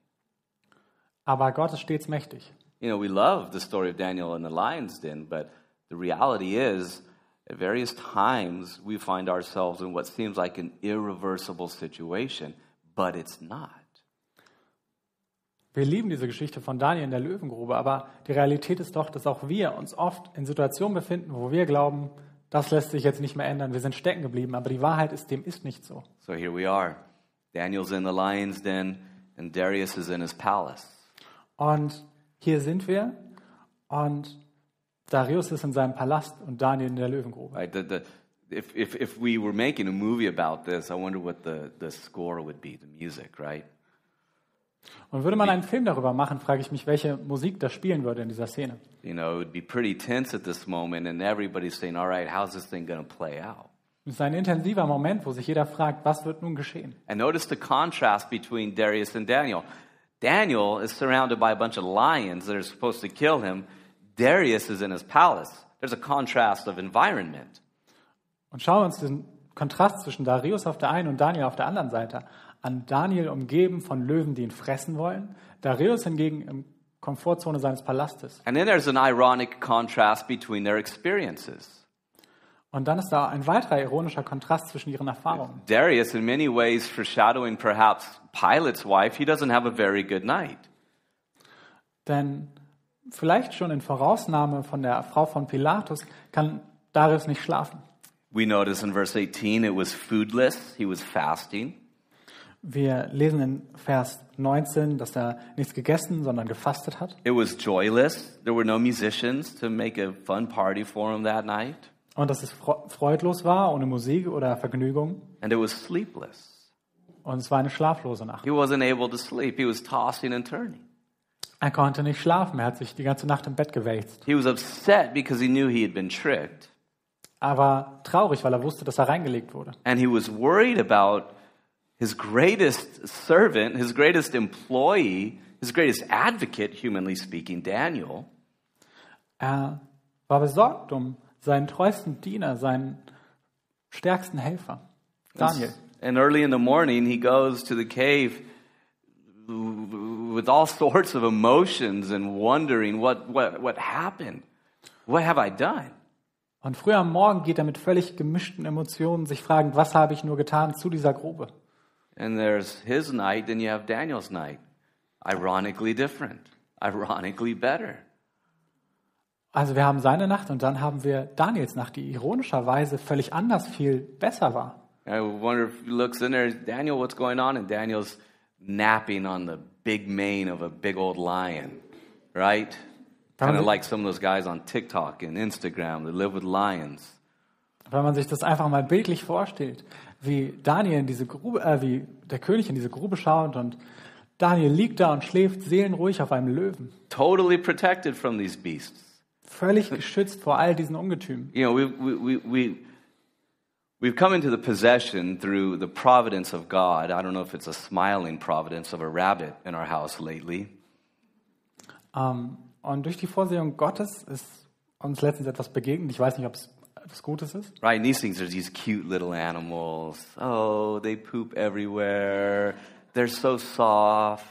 Aber Gott ist stets mächtig. You know, we love the story of Daniel in the lion's den, but the reality is, at various times, we find ourselves in what seems like an irreversible situation, but it's not. Wir lieben diese Geschichte von Daniel in der Löwengrube, aber die Realität ist doch, dass auch wir uns oft in Situationen befinden, wo wir glauben, das lässt sich jetzt nicht mehr ändern, wir sind stecken geblieben, aber die Wahrheit ist, dem ist nicht so. So here we are. Daniel's in the lion's den, and Darius is in his palace. Und hier sind wir und Darius ist in seinem Palast und Daniel in der Löwengrube. Right? The, the, if, if, if we were making a movie about this, I wonder what the, the score would be, the music, right? Und würde man einen Film darüber machen, frage ich mich, welche Musik da spielen würde in dieser Szene. You know, it would be pretty tense at this moment, and everybody's saying, all right, how's this thing going to play out? Es ist ein intensiver Moment, wo sich jeder fragt, was wird nun geschehen? And notice the contrast between Darius and Daniel. Daniel is surrounded by a bunch of lions that are supposed to kill him. Darius is in his palace. There's a contrast of environment. Und schauen wir uns den Kontrast zwischen Darius auf der einen und Daniel auf der anderen Seite an. Daniel umgeben von Löwen, die ihn fressen wollen. Darius hingegen im Komfortzone seines Palastes. And then there's an ironic contrast between their experiences. Und dann ist da ein weiterer ironischer Kontrast zwischen ihren Erfahrungen. Darius, in many ways, foreshadowing perhaps Pilate's wife, he doesn't have a very good night. Denn vielleicht schon in Vorausnahme von der Frau von Pilatus kann Darius nicht schlafen. We notice in verse 18 it was foodless, he was fasting. Wir lesen in Vers 19, dass er nichts gegessen, sondern gefastet hat. It was joyless. There were no musicians to make a fun party for him that night. Und dass es fre- freudlos war, ohne Musik oder Vergnügung. And it was sleepless. Und es war eine schlaflose Nacht. He wasn't able to sleep. He was tossing and turning. Er konnte nicht schlafen, er hat sich die ganze Nacht im Bett gewälzt. He was upset because he knew he had been tricked. Er war traurig, weil er wusste, dass er reingelegt wurde. And he was worried about his greatest servant, his greatest employee, his greatest advocate, humanly speaking, Daniel. Er war besorgt um seinen treuesten Diener, seinen stärksten Helfer, Daniel. And early in the morning, he goes to the cave with all sorts of emotions and wondering what, what, what happened. What have I done? Und früh am Morgen geht er mit völlig gemischten Emotionen sich fragend, was habe ich nur getan zu dieser Grube? And there's his night, then you have Daniel's night. Ironically different, ironically better. Also wir haben seine Nacht und dann haben wir Daniels Nacht, die ironischerweise völlig anders viel besser war. I wonder if he looks in there, Daniel, what's going on? And Daniel's napping on the big mane of a big old lion, right? Kind of like some of those guys on TikTok and Instagram that live with lions. Wenn man sich das einfach mal bildlich vorstellt, wie Daniel in diese Grube, äh, wie der König in diese Grube schaut und Daniel liegt da und schläft seelenruhig auf einem Löwen, Totally protected from these beasts. völlig geschützt vor all diesen Ungetümen. You know, we, we, we, we, We've come into the possession through the providence of God. I don't know if it's a smiling providence of a rabbit in our house lately. Ähm, und durch die Vorsehung Gottes ist uns letztens etwas begegnet. Ich weiß nicht, ob es etwas Gutes ist. Right? And these things are these cute little animals. Oh, they poop everywhere. They're so soft.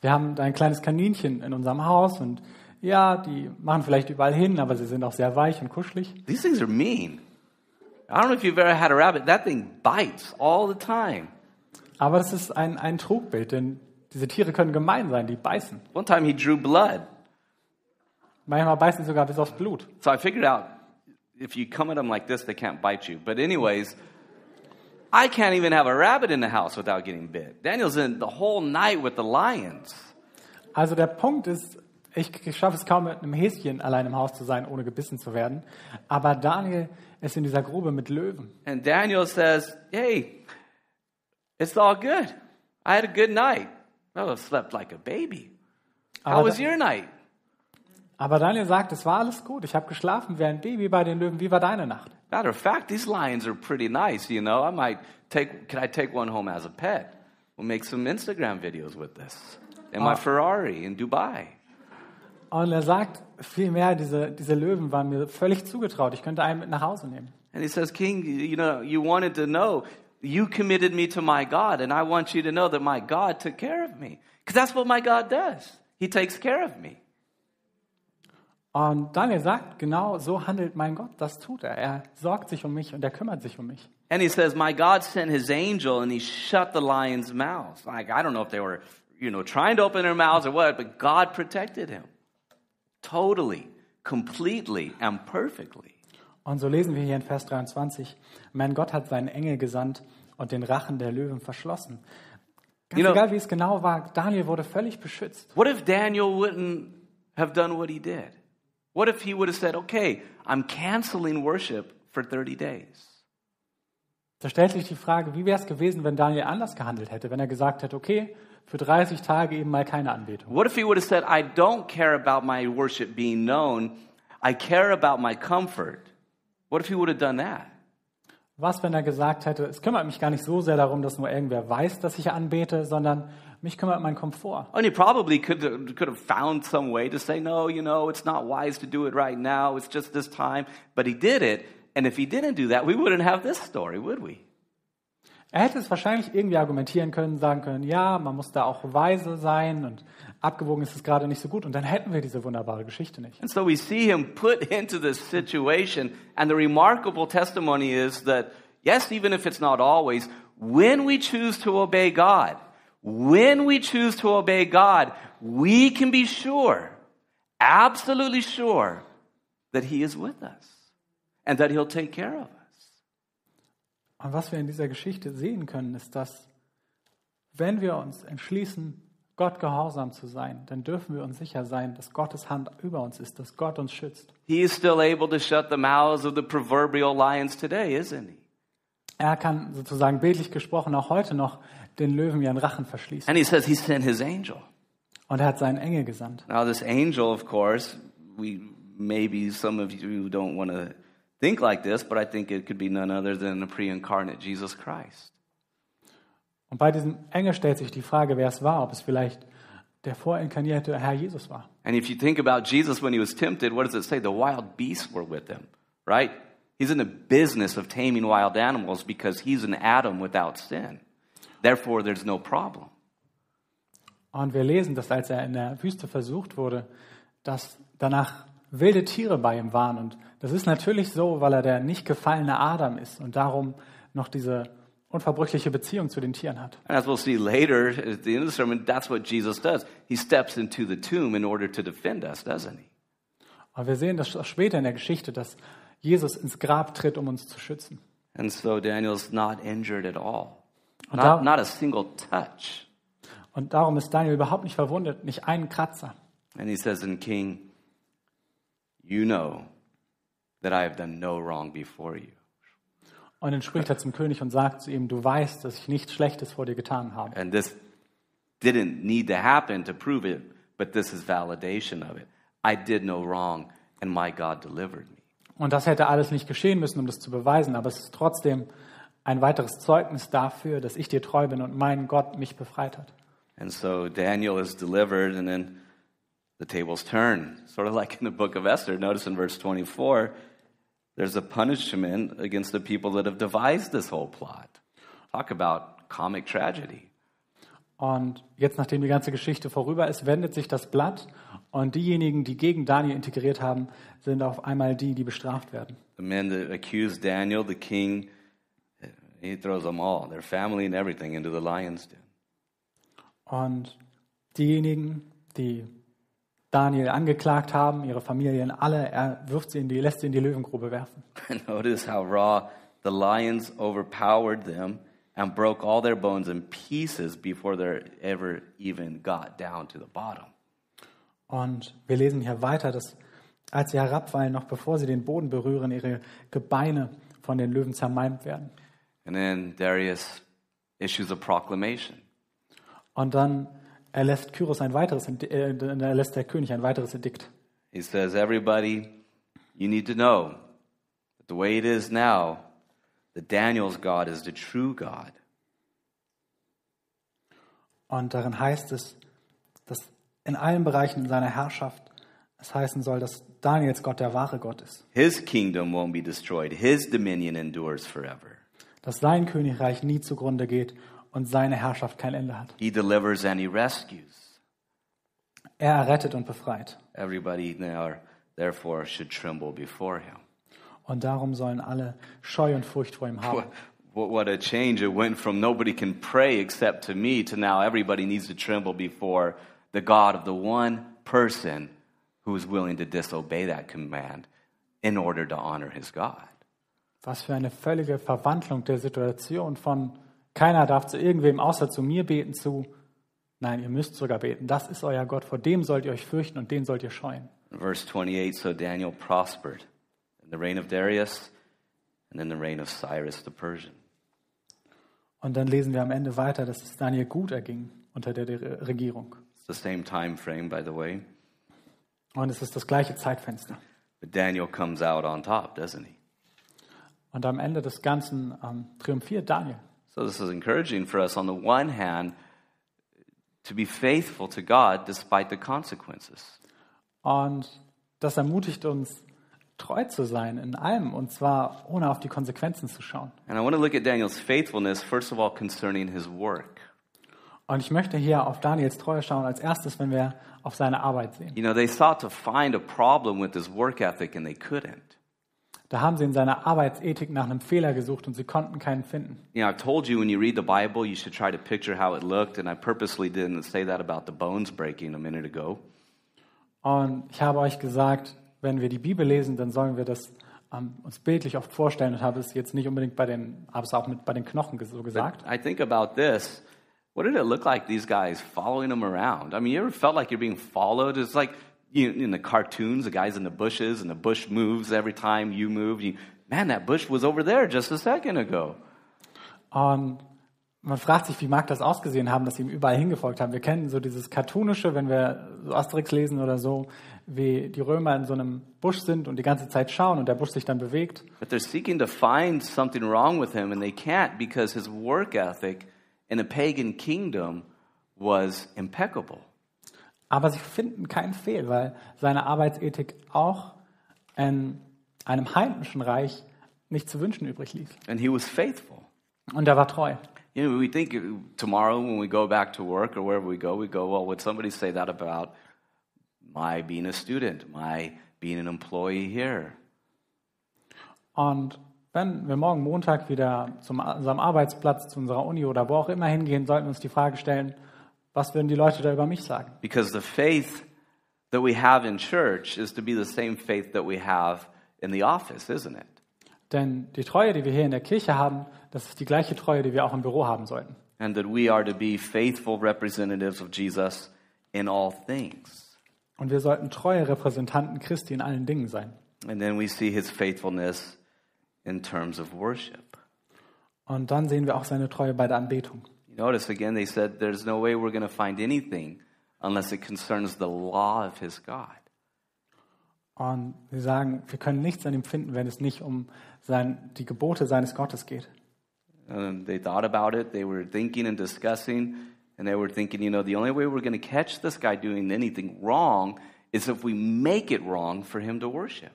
Wir haben ein kleines Kaninchen in unserem Haus und ja, die machen vielleicht überall hin, aber sie sind auch sehr weich und kuschelig. These things are mean. I don't know if you've ever had a rabbit. That thing bites all the time. Aber das ist ein, ein Trugbild, denn diese Tiere können gemein sein, die beißen. One time he drew blood. Manchmal beißen sie sogar bis aufs Blut. So I figured out if you come at them like this, they can't bite you. But, anyways, I can't even have a rabbit in the house without getting bit. Daniel's in the whole night with the lions. Also der Punkt ist, ich, schaffe es kaum mit einem Häschen allein im Haus zu sein, ohne gebissen zu werden. Aber Daniel ist in dieser Grube mit Löwen. And Daniel says, Hey, it's all good. I had a good night. Oh, I slept like a baby. How Aber, was your night? Aber Daniel sagt, es war alles gut. Ich habe geschlafen wie ein Baby bei den Löwen. Wie war deine Nacht? Matter of fact, these lions are pretty nice, you know. I might take, can I take one home as a pet? We'll make some Instagram videos with this. In my Ah. Ferrari in Dubai. Und er sagt vielmehr, diese, diese Löwen waren mir völlig zugetraut. Ich könnte einen mit nach Hause nehmen. And he says, King, you know, you wanted to know, you committed me to my God, and I want you to know that my God took care of me. Because that's what my God does. He takes care of me. Und Daniel sagt, genau so handelt mein Gott. Das tut er. Er sorgt sich um mich und er kümmert sich um mich. And he says, My God sent his angel and he shut the lion's mouth. Like, I don't know if they were, you know, trying to open their mouths or what, but God protected him. Totally, completely, and perfectly. Und so lesen wir hier in Vers 23, mein Gott hat seinen Engel gesandt und den Rachen der Löwen verschlossen. Ganz You know- egal, wie es genau war, Daniel wurde völlig beschützt. What if Daniel wouldn't have done what he did? What if he would have said, Okay, I'm canceling worship for 30 days? Da stellt sich die Frage, wie wäre es gewesen, wenn Daniel anders gehandelt hätte, wenn er gesagt hätte, okay, für 30 Tage eben mal keine Anbetung. What if he would have said, I don't care about my worship being known, I care about my comfort? What if he would have done that? Was, wenn er gesagt hätte, es kümmert mich gar nicht so sehr darum, dass nur irgendwer weiß, dass ich anbete, sondern mich kümmert mein Komfort. And he probably could have, could have found some way to say, no, you know, it's not wise to do it right now. It's just this time. But he did it. And if he didn't do that, we wouldn't have this story, would we? Er hätte es wahrscheinlich irgendwie argumentieren können, sagen können, ja, man muss da auch weise sein und abgewogen ist es gerade nicht so gut und dann hätten wir diese wunderbare Geschichte nicht. And so we see him put (laughs) into this situation. And the remarkable testimony is that, yes, even if it's not always, when we choose to obey God, when we choose to obey God, we can be sure, absolutely sure, that he is with us and that he'll take care of us. Und was wir in dieser Geschichte sehen können, ist, dass wenn wir uns entschließen, Gott gehorsam zu sein, dann dürfen wir uns sicher sein, dass Gottes Hand über uns ist, dass Gott uns schützt. He is still able to shut the mouths of the proverbial lions today, isn't he? Er kann sozusagen bildlich gesprochen auch heute noch den Löwen ihren Rachen verschließen. And he says he sent his angel. Und er hat seinen Engel gesandt. Now, this angel, of course, we maybe some of you don't want to think like this, but I think it could be none other than the pre incarnate Jesus Christ. Und bei diesem Engel stellt sich die Frage, wer es war, ob es vielleicht der vorinkarnierte Herr Jesus war. And if you think about Jesus when he was tempted, what does it say? The wild beasts were with him, right? He's in the business of taming wild animals because he's an Adam without sin. Therefore, there's no problem. Und wir lesen, dass als er in der Wüste versucht wurde, dass danach wilde Tiere bei ihm waren. Und das ist natürlich so, weil er der nicht gefallene Adam ist und darum noch diese unverbrüchliche Beziehung zu den Tieren hat. And as we'll see later at the end of the sermon, that's what Jesus does. He steps into the tomb in order to defend us, doesn't he? Aber wir sehen das später in der Geschichte, dass Jesus ins Grab tritt, um uns zu schützen. And so Daniel's not injured at all. Und Not, da- not a single touch. Und darum ist Daniel überhaupt nicht verwundet, nicht einen Kratzer. And he says, And King, you know that I have done no wrong before you. Und dann spricht er zum König und sagt zu ihm, du weißt, dass ich nichts Schlechtes vor dir getan habe. And this didn't need to happen to prove it, but this is validation of it. I did no wrong, and my God delivered me. Und das hätte alles nicht geschehen müssen, um das zu beweisen, aber es ist trotzdem ein weiteres Zeugnis dafür, dass ich dir treu bin und mein Gott mich befreit hat. And so Daniel is delivered, and then the tables turn. Sort of like in the book of Esther. Notice in verse 24, there's a punishment against the people that have devised this whole plot. Talk about comic tragedy. Und jetzt, nachdem die ganze Geschichte vorüber ist, wendet sich das Blatt und diejenigen, die gegen Daniel integriert haben, sind auf einmal die, die bestraft werden. The men that accused Daniel, the king, he throws them all, their family and everything, into the lion's den. Und diejenigen, die Daniel angeklagt haben, ihre Familien alle, er wirft sie in die, lässt sie in die Löwengrube werfen. (laughs) Notice how raw the lions overpowered them and broke all their bones in pieces before they ever even got down to the bottom. Und wir lesen hier weiter, dass als sie herabfallen, noch bevor sie den Boden berühren, ihre Gebeine von den Löwen zermalmt werden. And then Darius issues a proclamation. Und dann erlässt Kyros ein weiteres, äh, dann erlässt der König ein weiteres Edikt. He says, Everybody, you need to know that the way it is now, that Daniel's God is the true God. Und darin heißt es, dass in allen Bereichen seiner Herrschaft es heißen soll, dass Daniels Gott der wahre Gott ist. His kingdom won't be destroyed, his dominion endures forever. Dass sein Königreich nie zugrunde geht und seine Herrschaft kein Ende hat. He delivers and he rescues. Er errettet und befreit. Everybody now, therefore, should tremble before him. Und darum sollen alle Scheu und Furcht vor ihm haben. What, what a change. It went from nobody can pray except to me to now everybody needs to tremble before the God of the one person who is willing to disobey that command in order to honor his God. Was für eine völlige Verwandlung der Situation von keiner darf zu irgendwem außer zu mir beten zu, nein, ihr müsst sogar beten. Das ist euer Gott, vor dem sollt ihr euch fürchten und den sollt ihr scheuen. Verse 28, so Daniel prospered in the reign of Darius and in the reign of Cyrus the Persian. Und dann lesen wir am Ende weiter, dass es Daniel gut erging unter der Re- Regierung. It's the same time frame, by the way. Und es ist das gleiche Zeitfenster. But Daniel comes out on top, doesn't he? Und am Ende des Ganzen ähm, triumphiert Daniel. So this is encouraging for us on the one hand to be faithful to God despite the consequences. Und das ermutigt uns, treu zu sein in allem und zwar ohne auf die Konsequenzen zu schauen. And I want to look at Daniel's faithfulness first of all concerning his work. Und ich möchte hier auf Daniels Treue schauen als erstes, wenn wir auf seine Arbeit sehen. You know, they sought to find a problem with his work ethic and they couldn't. Da haben sie in seiner Arbeitsethik nach einem Fehler gesucht und sie konnten keinen finden. You know, I've told you when you read the Bible, you should try to picture how it looked, and I purposely didn't say that about the bones breaking a minute ago. Und ich habe euch gesagt, wenn wir die Bibel lesen, dann sollen wir das ähm, uns bildlich oft vorstellen und habe es jetzt nicht unbedingt bei den, habe es auch mit bei den Knochen so gesagt. I think about this. What did it look like, these guys following him around? I mean, you ever felt like you're being followed? It's like you in the cartoons, the guys in the bushes, and the bush moves every time you move. You, man, that bush was over there just a second ago. Und man fragt sich, wie mag das ausgesehen haben, dass sie ihm überall hingefolgt haben. Wir kennen so dieses Cartoonische, wenn wir so Asterix lesen oder so, wie die Römer in so einem Busch sind und die ganze Zeit schauen und der Busch sich dann bewegt. But they're seeking to find something wrong with him, and they can't because his work ethic in a pagan kingdom was impeccable. Aber sie finden keinen Fehl, weil seine Arbeitsethik auch in einem heidnischen Reich nicht zu wünschen übrig ließ. And he was faithful. Und er war treu. You know, we think tomorrow when we go back to work or wherever we go, we go, well, would somebody say that about my being a student, my being an employee here? Und wenn wir morgen Montag wieder zum unserem Arbeitsplatz, zu unserer Uni oder wo auch immer hingehen, sollten wir uns die Frage stellen, was würden die Leute da über mich sagen? Because the faith that we have in church is to be the same faith that we have in the office, isn't it? Denn die Treue, die wir hier in der Kirche haben, das ist die gleiche Treue, die wir auch im Büro haben sollten. And that we are to be faithful representatives of Jesus in all things. Und wir sollten treue Repräsentanten Christi in allen Dingen sein. And then we see his faithfulness in terms of worship. Und dann sehen wir auch seine Treue bei der Anbetung. You notice again, they said there's no way we're going to find anything unless it concerns the law of his God. Und sie sagen, wir können nichts an ihm finden, wenn es nicht um sein, die Gebote seines Gottes geht. And they thought about it. They were thinking and discussing, and they were thinking, you know, the only way we're going to catch this guy doing anything wrong is if we make it wrong for him to worship.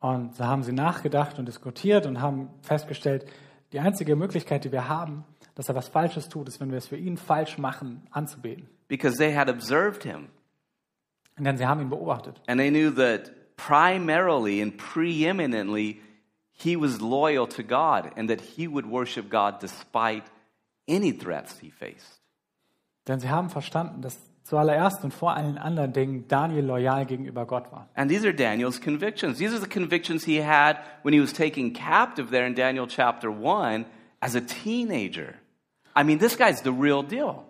Und so haben sie nachgedacht und diskutiert und haben festgestellt, die einzige Möglichkeit, die wir haben, dass er was Falsches tut, ist, wenn wir es für ihn falsch machen, anzubeten. Because they had observed him, Denn sie haben ihn beobachtet. and they knew that primarily and preeminently he was loyal to God and that he would worship God despite any threats he faced. Denn sie haben verstanden, dass zuallererst und vor allen anderen Dingen Daniel loyal gegenüber Gott war. And these are Daniel's convictions. These are the convictions he had when he was taken captive there in Daniel chapter 1 as a teenager. I mean, this guy's the real deal.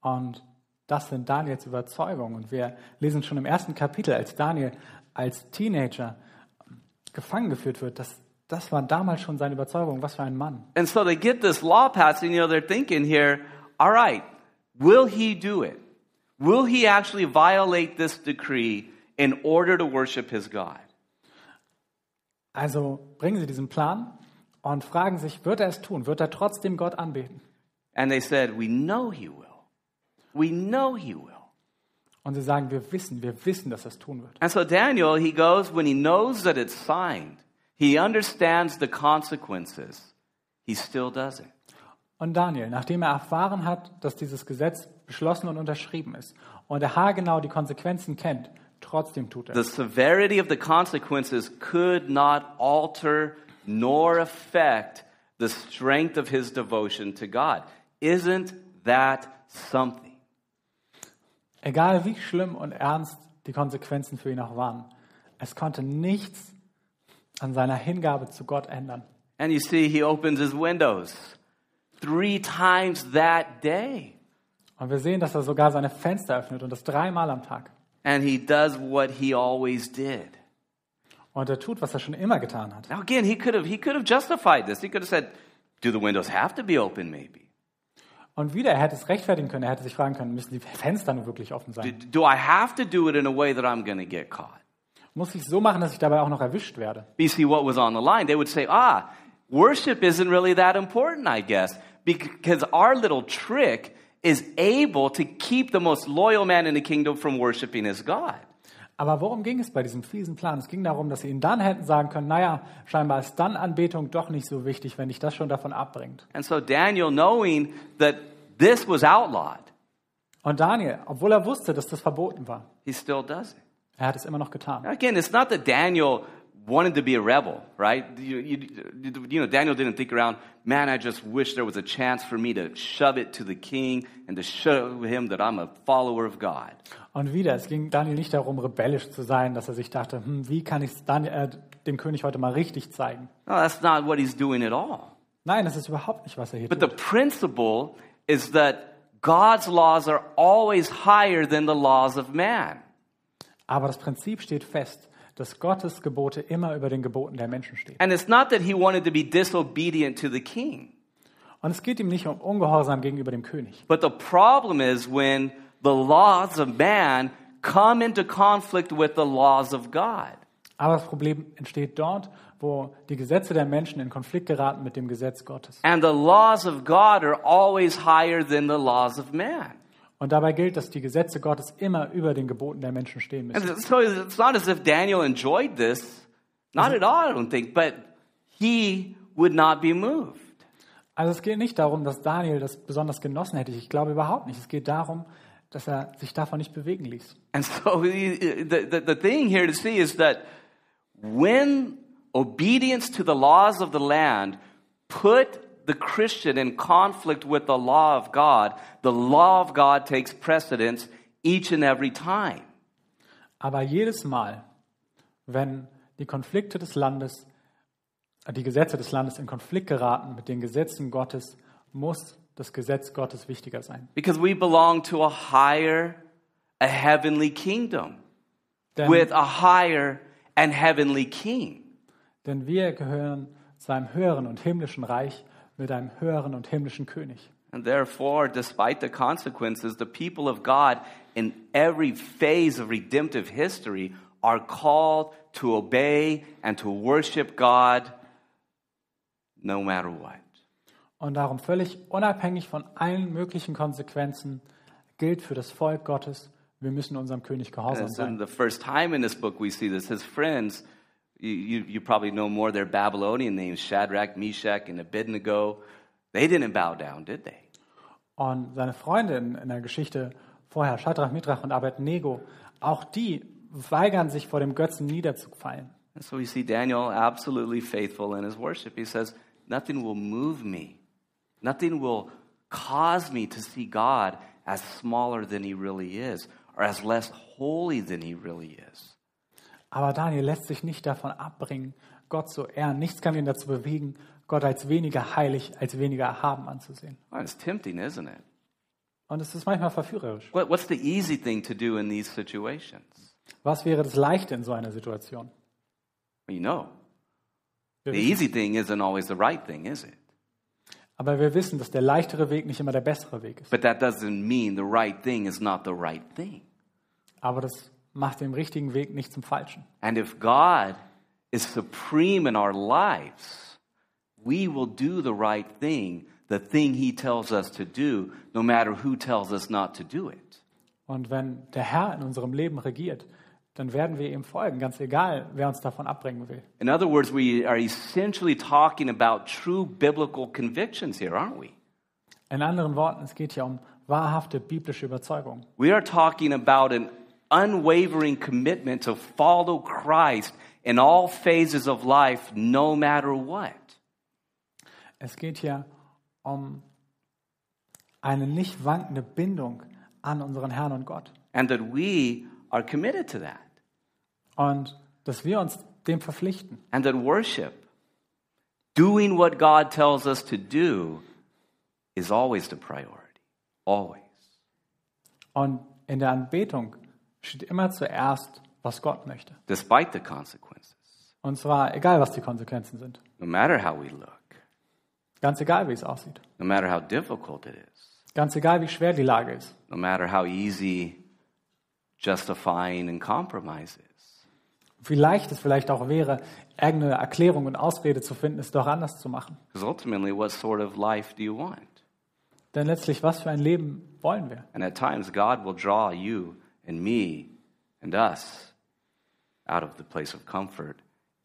Und das sind Daniels Überzeugungen. Und wir lesen schon im ersten Kapitel, als Daniel als Teenager gefangen geführt wird, das, das war damals schon seine Überzeugung. Was für ein Mann. And so they get this law passed, and you know, they're thinking here, all right, will he do it? Will he actually violate this decree in order to worship his God? Also bringen sie diesen Plan und fragen sich, wird er es tun? Wird er trotzdem Gott anbeten? And they said, We know he will. We know he will. Und sie sagen, wir wissen, wir wissen, dass er es tun wird. And so Daniel, he goes when he knows that it's signed, he understands the consequences, he still does it. Und Daniel, nachdem er erfahren hat, dass dieses Gesetz beschlossen und unterschrieben ist und er haargenau die Konsequenzen kennt, trotzdem tut er The es. severity of the consequences could not alter nor affect the strength of his devotion to God. Isn't that something? Egal wie schlimm und ernst die Konsequenzen für ihn auch waren, es konnte nichts an seiner Hingabe zu Gott ändern. And you see, he opens his windows three times that day. Und wir sehen, dass er sogar seine Fenster öffnet und das dreimal am Tag. And he does what he always did. Und er tut, was er schon immer getan hat. Now again, he could have he could have justified this. He could have said, "Do the windows have to be open maybe? Und wieder, er hätte es rechtfertigen können. Er hätte sich fragen können, müssen die Fenster nur wirklich offen Do, sein? do I have to do it in a way that I'm going to get caught?" Muss ich so machen, dass ich dabei auch noch erwischt werde? You see what was on the line. They would say, "Ah, worship isn't really that important, I guess, because our little trick is able to keep the most loyal man in the kingdom from worshiping his God." Aber worum ging es bei diesem fiesen Plan? Es ging darum, dass sie ihnen dann hätten sagen können, naja, scheinbar ist dann Anbetung doch nicht so wichtig, wenn dich das schon davon abbringt. And so Daniel, knowing that this was outlawed, Und Daniel, obwohl er wusste, dass das verboten war, he still does it. er hat es immer noch getan. Again, it's not that Daniel wanted to be a rebel, right? You, you, you know, Daniel didn't think around, man, I just wish there was a chance for me to shove it to the king and to show him that I'm a follower of God. Und wieder, es ging Daniel nicht darum, rebellisch zu sein, dass er sich dachte, hm, wie kann ich äh, dem König heute mal richtig zeigen? No, that's not what he's doing at all. Nein, das ist überhaupt nicht, was er hier But the tut. principle is that God's laws are always higher than the laws of man. Aber das Prinzip steht fest, dass Gottes Gebote immer über den Geboten der Menschen stehen. And it's not that he wanted to be disobedient to the king. Und es geht ihm nicht um Ungehorsam gegenüber dem König. But the problem is when the laws of man come into conflict with the laws of God. Aber das Problem entsteht dort, wo die Gesetze der Menschen in Konflikt geraten mit dem Gesetz Gottes. And the laws of God are always higher than the laws of man. Und dabei gilt, dass die Gesetze Gottes immer über den Geboten der Menschen stehen And müssen. so it's not as if Daniel enjoyed this. Not at all, I don't think. But he would not be moved. Also es geht nicht darum, dass Daniel das besonders genossen hätte. Ich glaube überhaupt nicht. Es geht darum, dass er sich davon nicht bewegen ließ. And so (laughs) the, the, the thing here to see is that when obedience to the laws of the land put the Christian in conflict with the law of God, the law of God takes precedence each and every time. Aber jedes Mal, wenn die Konflikte des Landes, die Gesetze des Landes in Konflikt geraten mit den Gesetzen Gottes, muss das Gesetz Gottes wichtiger sein. Because we belong to a higher, a heavenly kingdom Denn, with a higher and heavenly king. denn wir gehören zu einem höheren und himmlischen Reich mit einem höheren und himmlischen König. And therefore, despite the consequences, the people of God in every phase of redemptive history are called to obey and to worship God no matter what. Und darum völlig unabhängig von allen möglichen Konsequenzen gilt für das Volk Gottes, wir müssen unserem König gehorsam sein. isn't the first time in this book we see this. His friends, you, you, probably know more their Babylonian names Shadrach, Meshach, and Abednego. They didn't bow down, did they? Und seine Freunde in, in der Geschichte vorher, Shadrach, Mitrach und Abednego, auch die weigern sich vor dem Götzen niederzufallen. And so we see Daniel absolutely faithful in his worship. He says, Nothing will move me, nothing will cause me to see God as smaller than he really is or as less holy than he really is. Aber Daniel lässt sich nicht davon abbringen, Gott zu ehren. Nichts kann ihn dazu bewegen, Gott als weniger heilig, als weniger erhaben anzusehen. Well, it's tempting, isn't it? Und es ist manchmal verführerisch. What, what's the easy thing to do in these situations? Was wäre das Leichte in so einer Situation? Well, you know, the easy thing isn't always the right thing, is it? aber wir wissen, dass der leichtere Weg nicht immer der bessere Weg ist. But that doesn't mean the right thing is not the right thing. Aber das macht den richtigen Weg nicht zum Falschen. And if God is supreme in our lives, we will do the right thing, the thing He tells us to do, no matter who tells us not to do it. Und wenn der Herr in unserem Leben regiert, dann werden wir ihm folgen, ganz egal, wer uns davon abbringen will. In other words, we are essentially talking about true biblical convictions here, aren't we? In anderen Worten, es geht hier um wahrhafte biblische Überzeugung. We are talking about an unwavering commitment to follow Christ in all phases of life, no matter what. Es geht hier um eine nicht wankende Bindung an unseren Herrn und Gott. And that we are committed to that. Und dass wir uns dem verpflichten. And that worship, doing what God tells us to do, is always the priority. Always. Und in der Anbetung steht immer zuerst, was Gott möchte. Despite the consequences. Und zwar egal, was die Konsequenzen sind. No matter how we look. Ganz egal, wie es aussieht. No matter how difficult it is. Ganz egal, wie schwer die Lage ist. No matter how easy justifying and compromise is. Wie leicht es vielleicht auch wäre, irgendeine Erklärung und Ausrede zu finden, es doch anders zu machen. Because ultimately, what sort of life do you want? Denn letztlich, was für ein Leben wollen wir? And at times, God will draw you and me and us out of the place of comfort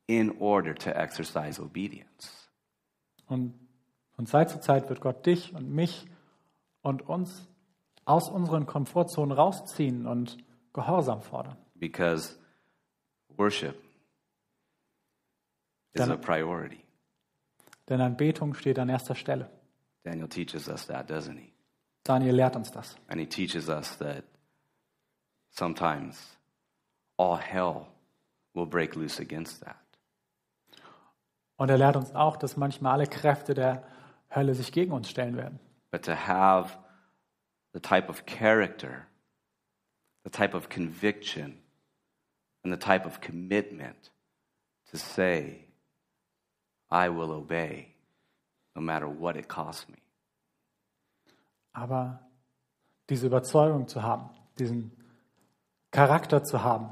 in order to exercise obedience. Und von Zeit zu Zeit wird Gott dich und mich und uns aus unseren Komfortzonen rausziehen und Gehorsam fordern. Because worship is Dann- a priority. Denn Anbetung steht an erster Stelle. Daniel teaches us that, doesn't he? Daniel lehrt uns das. And he teaches us that sometimes all hell will break loose against that. Und er lehrt uns auch, dass manchmal alle Kräfte der Hölle sich gegen uns stellen werden. But to have the type of character, the type of conviction, and the type of commitment to say, I will obey no matter what it costs me. Aber diese Überzeugung zu haben, diesen Charakter zu haben,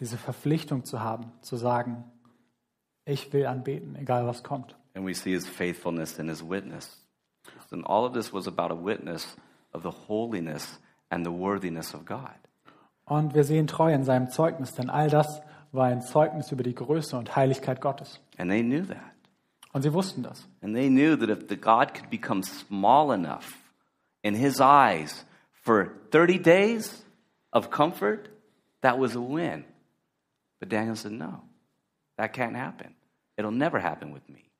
diese Verpflichtung zu haben, zu sagen, ich will anbeten, egal was kommt. And we see his faithfulness in his witness. And all of this was about a witness of the holiness and the worthiness of God. Und wir sehen Treue in seinem Zeugnis, denn all das war ein Zeugnis über die Größe und Heiligkeit Gottes. And they knew that. Und sie wussten das. And they knew that if the God could become small enough in his eyes for 30 days of comfort, that was a win. But Daniel said, no, that can't happen. It'll never happen with me.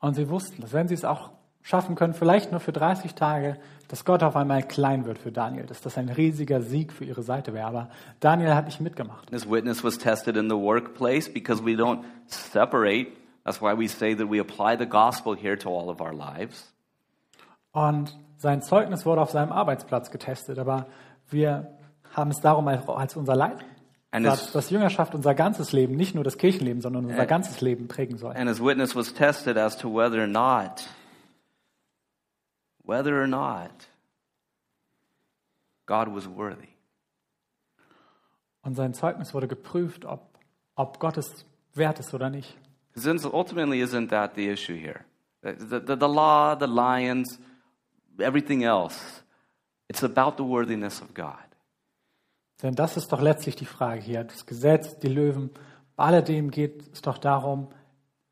Und sie wussten, dass wenn sie es auch schaffen können, vielleicht nur für 30 Tage, dass Gott auf einmal klein wird für Daniel, dass das ein riesiger Sieg für ihre Seite wäre. Aber Daniel hat nicht mitgemacht. His witness was tested in the workplace because we don't separate. That's why we say that we apply the gospel here to all of our lives. Und sein Zeugnis wurde auf seinem Arbeitsplatz getestet, aber wir haben es darum als, unser Leid, And dass, his, dass Jüngerschaft unser ganzes Leben, nicht nur das Kirchenleben, sondern unser ganzes Leben prägen soll. and his witness was tested as to whether or not, whether or not God was worthy. Und sein Zeugnis wurde geprüft, ob, ob Gott es wert ist oder nicht. Because ultimately, isn't that the issue here? The, the, the law, the lions, everything else, it's about the worthiness of God. Denn das ist doch letztlich die Frage hier. Das Gesetz, die Löwen, bei alledem geht es doch darum,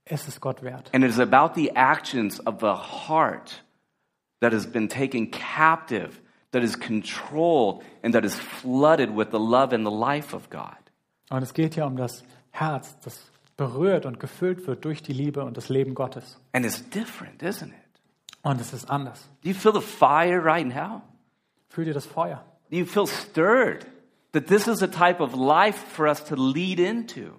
ist es Gott wert. And it is about the actions of the heart that has been taken captive, that is controlled, and that is flooded with the love and the life of God. Und es geht hier um das Herz, das berührt und gefüllt wird durch die Liebe und das Leben Gottes. And it's different, isn't it? Und es ist anders. Do you feel the fire right now? Fühlt ihr das Feuer? Do you feel stirred that this is a type of life for us to lead into?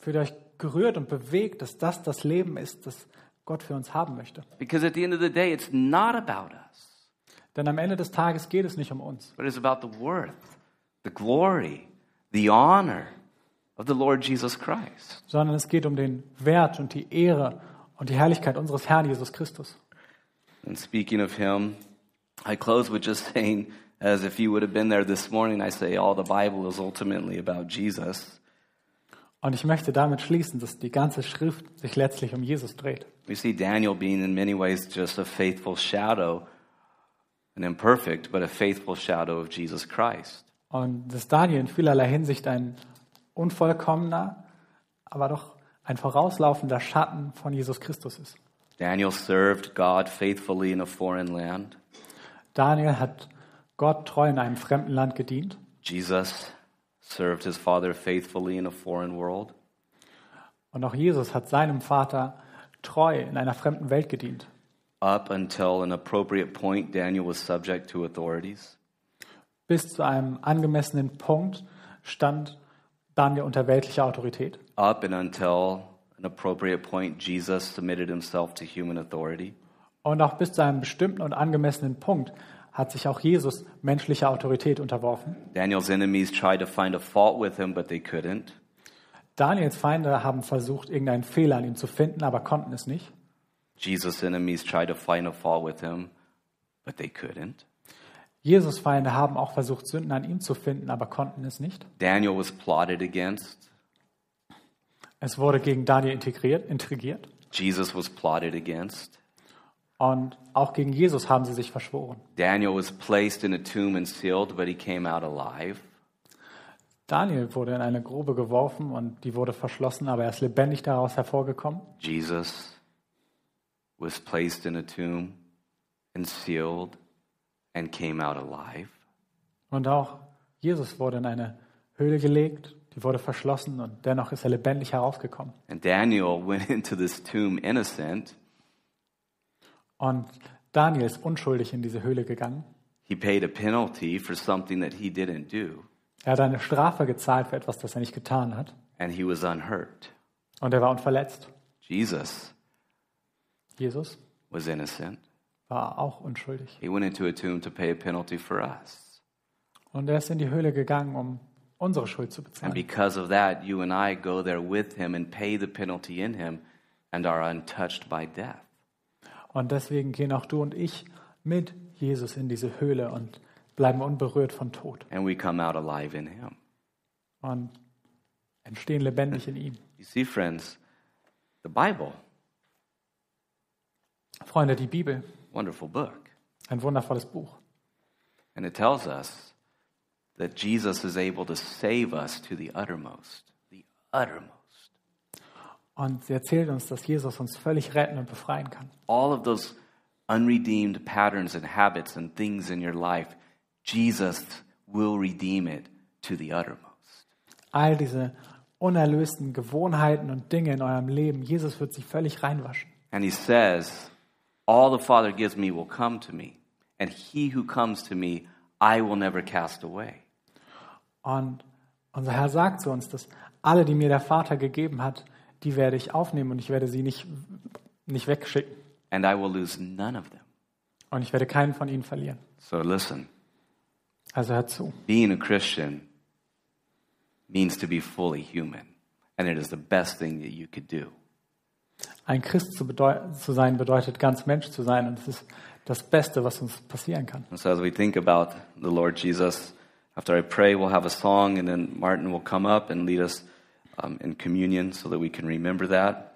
Fühlt ihr euch gerührt und bewegt, dass das das Leben ist, das Gott für uns haben möchte? Because at the end of the day, it's not about us, Denn am Ende des Tages geht es nicht um uns, but it's about the worth, the glory, the honor of the Lord Jesus Christ. sondern es geht um den Wert und die Ehre und die Herrlichkeit unseres Herrn Jesus Christus. And speaking of him, I close with just saying, as if you would have been there this morning, I say all the Bible is ultimately about Jesus. Und ich möchte damit schließen, dass die ganze Schrift sich letztlich um Jesus dreht. We see Daniel being in many ways just a faithful shadow, an imperfect, but a faithful shadow of Jesus Christ. Und dass Daniel in vielerlei Hinsicht ein unvollkommener, aber doch ein vorauslaufender Schatten von Jesus Christus ist. Daniel served God faithfully in a foreign land. Daniel hat Gott treu in einem fremden Land gedient. Jesus served his father faithfully in a foreign world. Und auch Jesus hat seinem Vater treu in einer fremden Welt gedient. Up until an appropriate point, Daniel was subject to authorities. Bis zu einem angemessenen Punkt stand Daniel unter weltlicher Autorität. Up and until an appropriate point, Jesus submitted himself to human authority. Und auch bis zu einem bestimmten und angemessenen Punkt hat sich auch Jesus menschlicher Autorität unterworfen. Daniel's enemies tried to find a fault with him, but they couldn't. Daniels Feinde haben versucht, irgendeinen Fehler an ihm zu finden, aber konnten es nicht. Jesus' enemies tried to find a fault with him, but they couldn't. Jesus Feinde haben auch versucht, Sünden an ihm zu finden, aber konnten es nicht. Daniel was plotted against. Es wurde gegen Daniel integriert, intrigiert. Jesus was plotted against. Und auch gegen Jesus haben sie sich verschworen. Daniel was placed in a tomb and sealed, but he came out alive. Daniel wurde in eine Grube geworfen und die wurde verschlossen, aber er ist lebendig daraus hervorgekommen. Jesus was placed in a tomb and sealed and came out alive. Und auch Jesus wurde in eine Höhle gelegt, die wurde verschlossen und dennoch ist er lebendig herausgekommen. And Daniel (laughs) went into this tomb innocent. Und Daniel ist unschuldig in diese Höhle gegangen. He paid a penalty for something that he didn't do, Er hat eine Strafe gezahlt für etwas, das er nicht getan hat. and he was unhurt. Und er war unverletzt. Jesus Jesus was innocent. war auch unschuldig. He went into a tomb to pay a penalty for us. Und er ist in die Höhle gegangen, um unsere Schuld zu And bezahlen. because of that, you and I go there with him and pay the penalty in him and are untouched by death. Und deswegen gehen auch du und ich mit Jesus in diese Höhle und bleiben unberührt von Tod And we come out alive in him. und entstehen lebendig in ihm. You see, friends, the Bible, Freunde, die Bibel, wonderful book. ein wundervolles Buch. And it tells us that Jesus is able to save us to the uttermost. The uttermost. Und sie erzählt uns, dass Jesus uns völlig retten und befreien kann. All of those unredeemed patterns and habits and things in your life, Jesus will redeem it to the uttermost. All diese unerlösten Gewohnheiten und Dinge in eurem Leben, Jesus wird sie völlig reinwaschen. And he says, All the Father gives me will come to me, and he who comes to me, I will never cast away. Und unser Herr sagt zu uns, dass alle, die mir der Vater gegeben hat, die werde ich aufnehmen und ich werde sie nicht, nicht wegschicken. And I will lose none of them. Und ich werde keinen von ihnen verlieren. So listen, Also hört zu. being a Christian means to be fully human, and it is the best thing that you could do. Ein Christ zu, zu sein bedeutet ganz Mensch zu sein und es ist das Beste, was uns passieren kann. So as we think about the Lord Jesus, After I pray, we'll have a song, and then Martin will come up and lead us um, in communion so that we can remember that.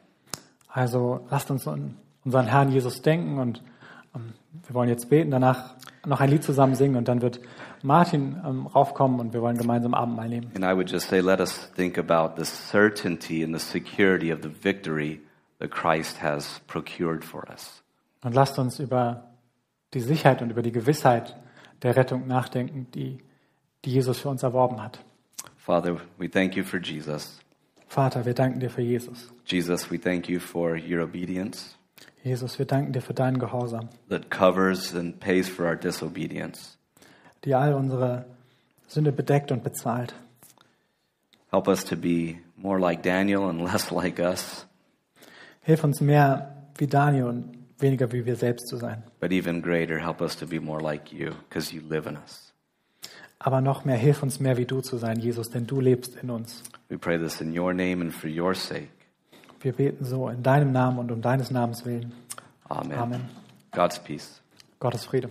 Also lasst uns an unseren Herrn Jesus denken und ähm, wir wollen jetzt beten, danach noch ein Lied zusammen singen und dann wird Martin ähm, raufkommen und wir wollen gemeinsam Abendmahl nehmen. And I would just say, let us think about the certainty and the security of the victory that Christ has procured for us. Und lasst uns über die Sicherheit und über die Gewissheit der Rettung nachdenken, die, die Jesus für uns erworben hat. Father, we thank you for Jesus. Vater, wir danken dir für Jesus. Jesus, we thank you for your obedience Jesus, wir danken dir für deinen Gehorsam, that covers and pays for our disobedience. die all unsere Sünde bedeckt und bezahlt. Help us to be more like Daniel and (laughs) less like us, Hilf uns mehr wie Daniel und weniger wie wir selbst zu sein. but even greater, help us to be more like you because you live in us. Aber noch mehr, hilf uns mehr wie du zu sein, Jesus, denn du lebst in uns. We pray this in your name and for your sake. Wir beten so in deinem Namen und um deines Namens willen. Amen. Amen. God's peace. Gottes Friede.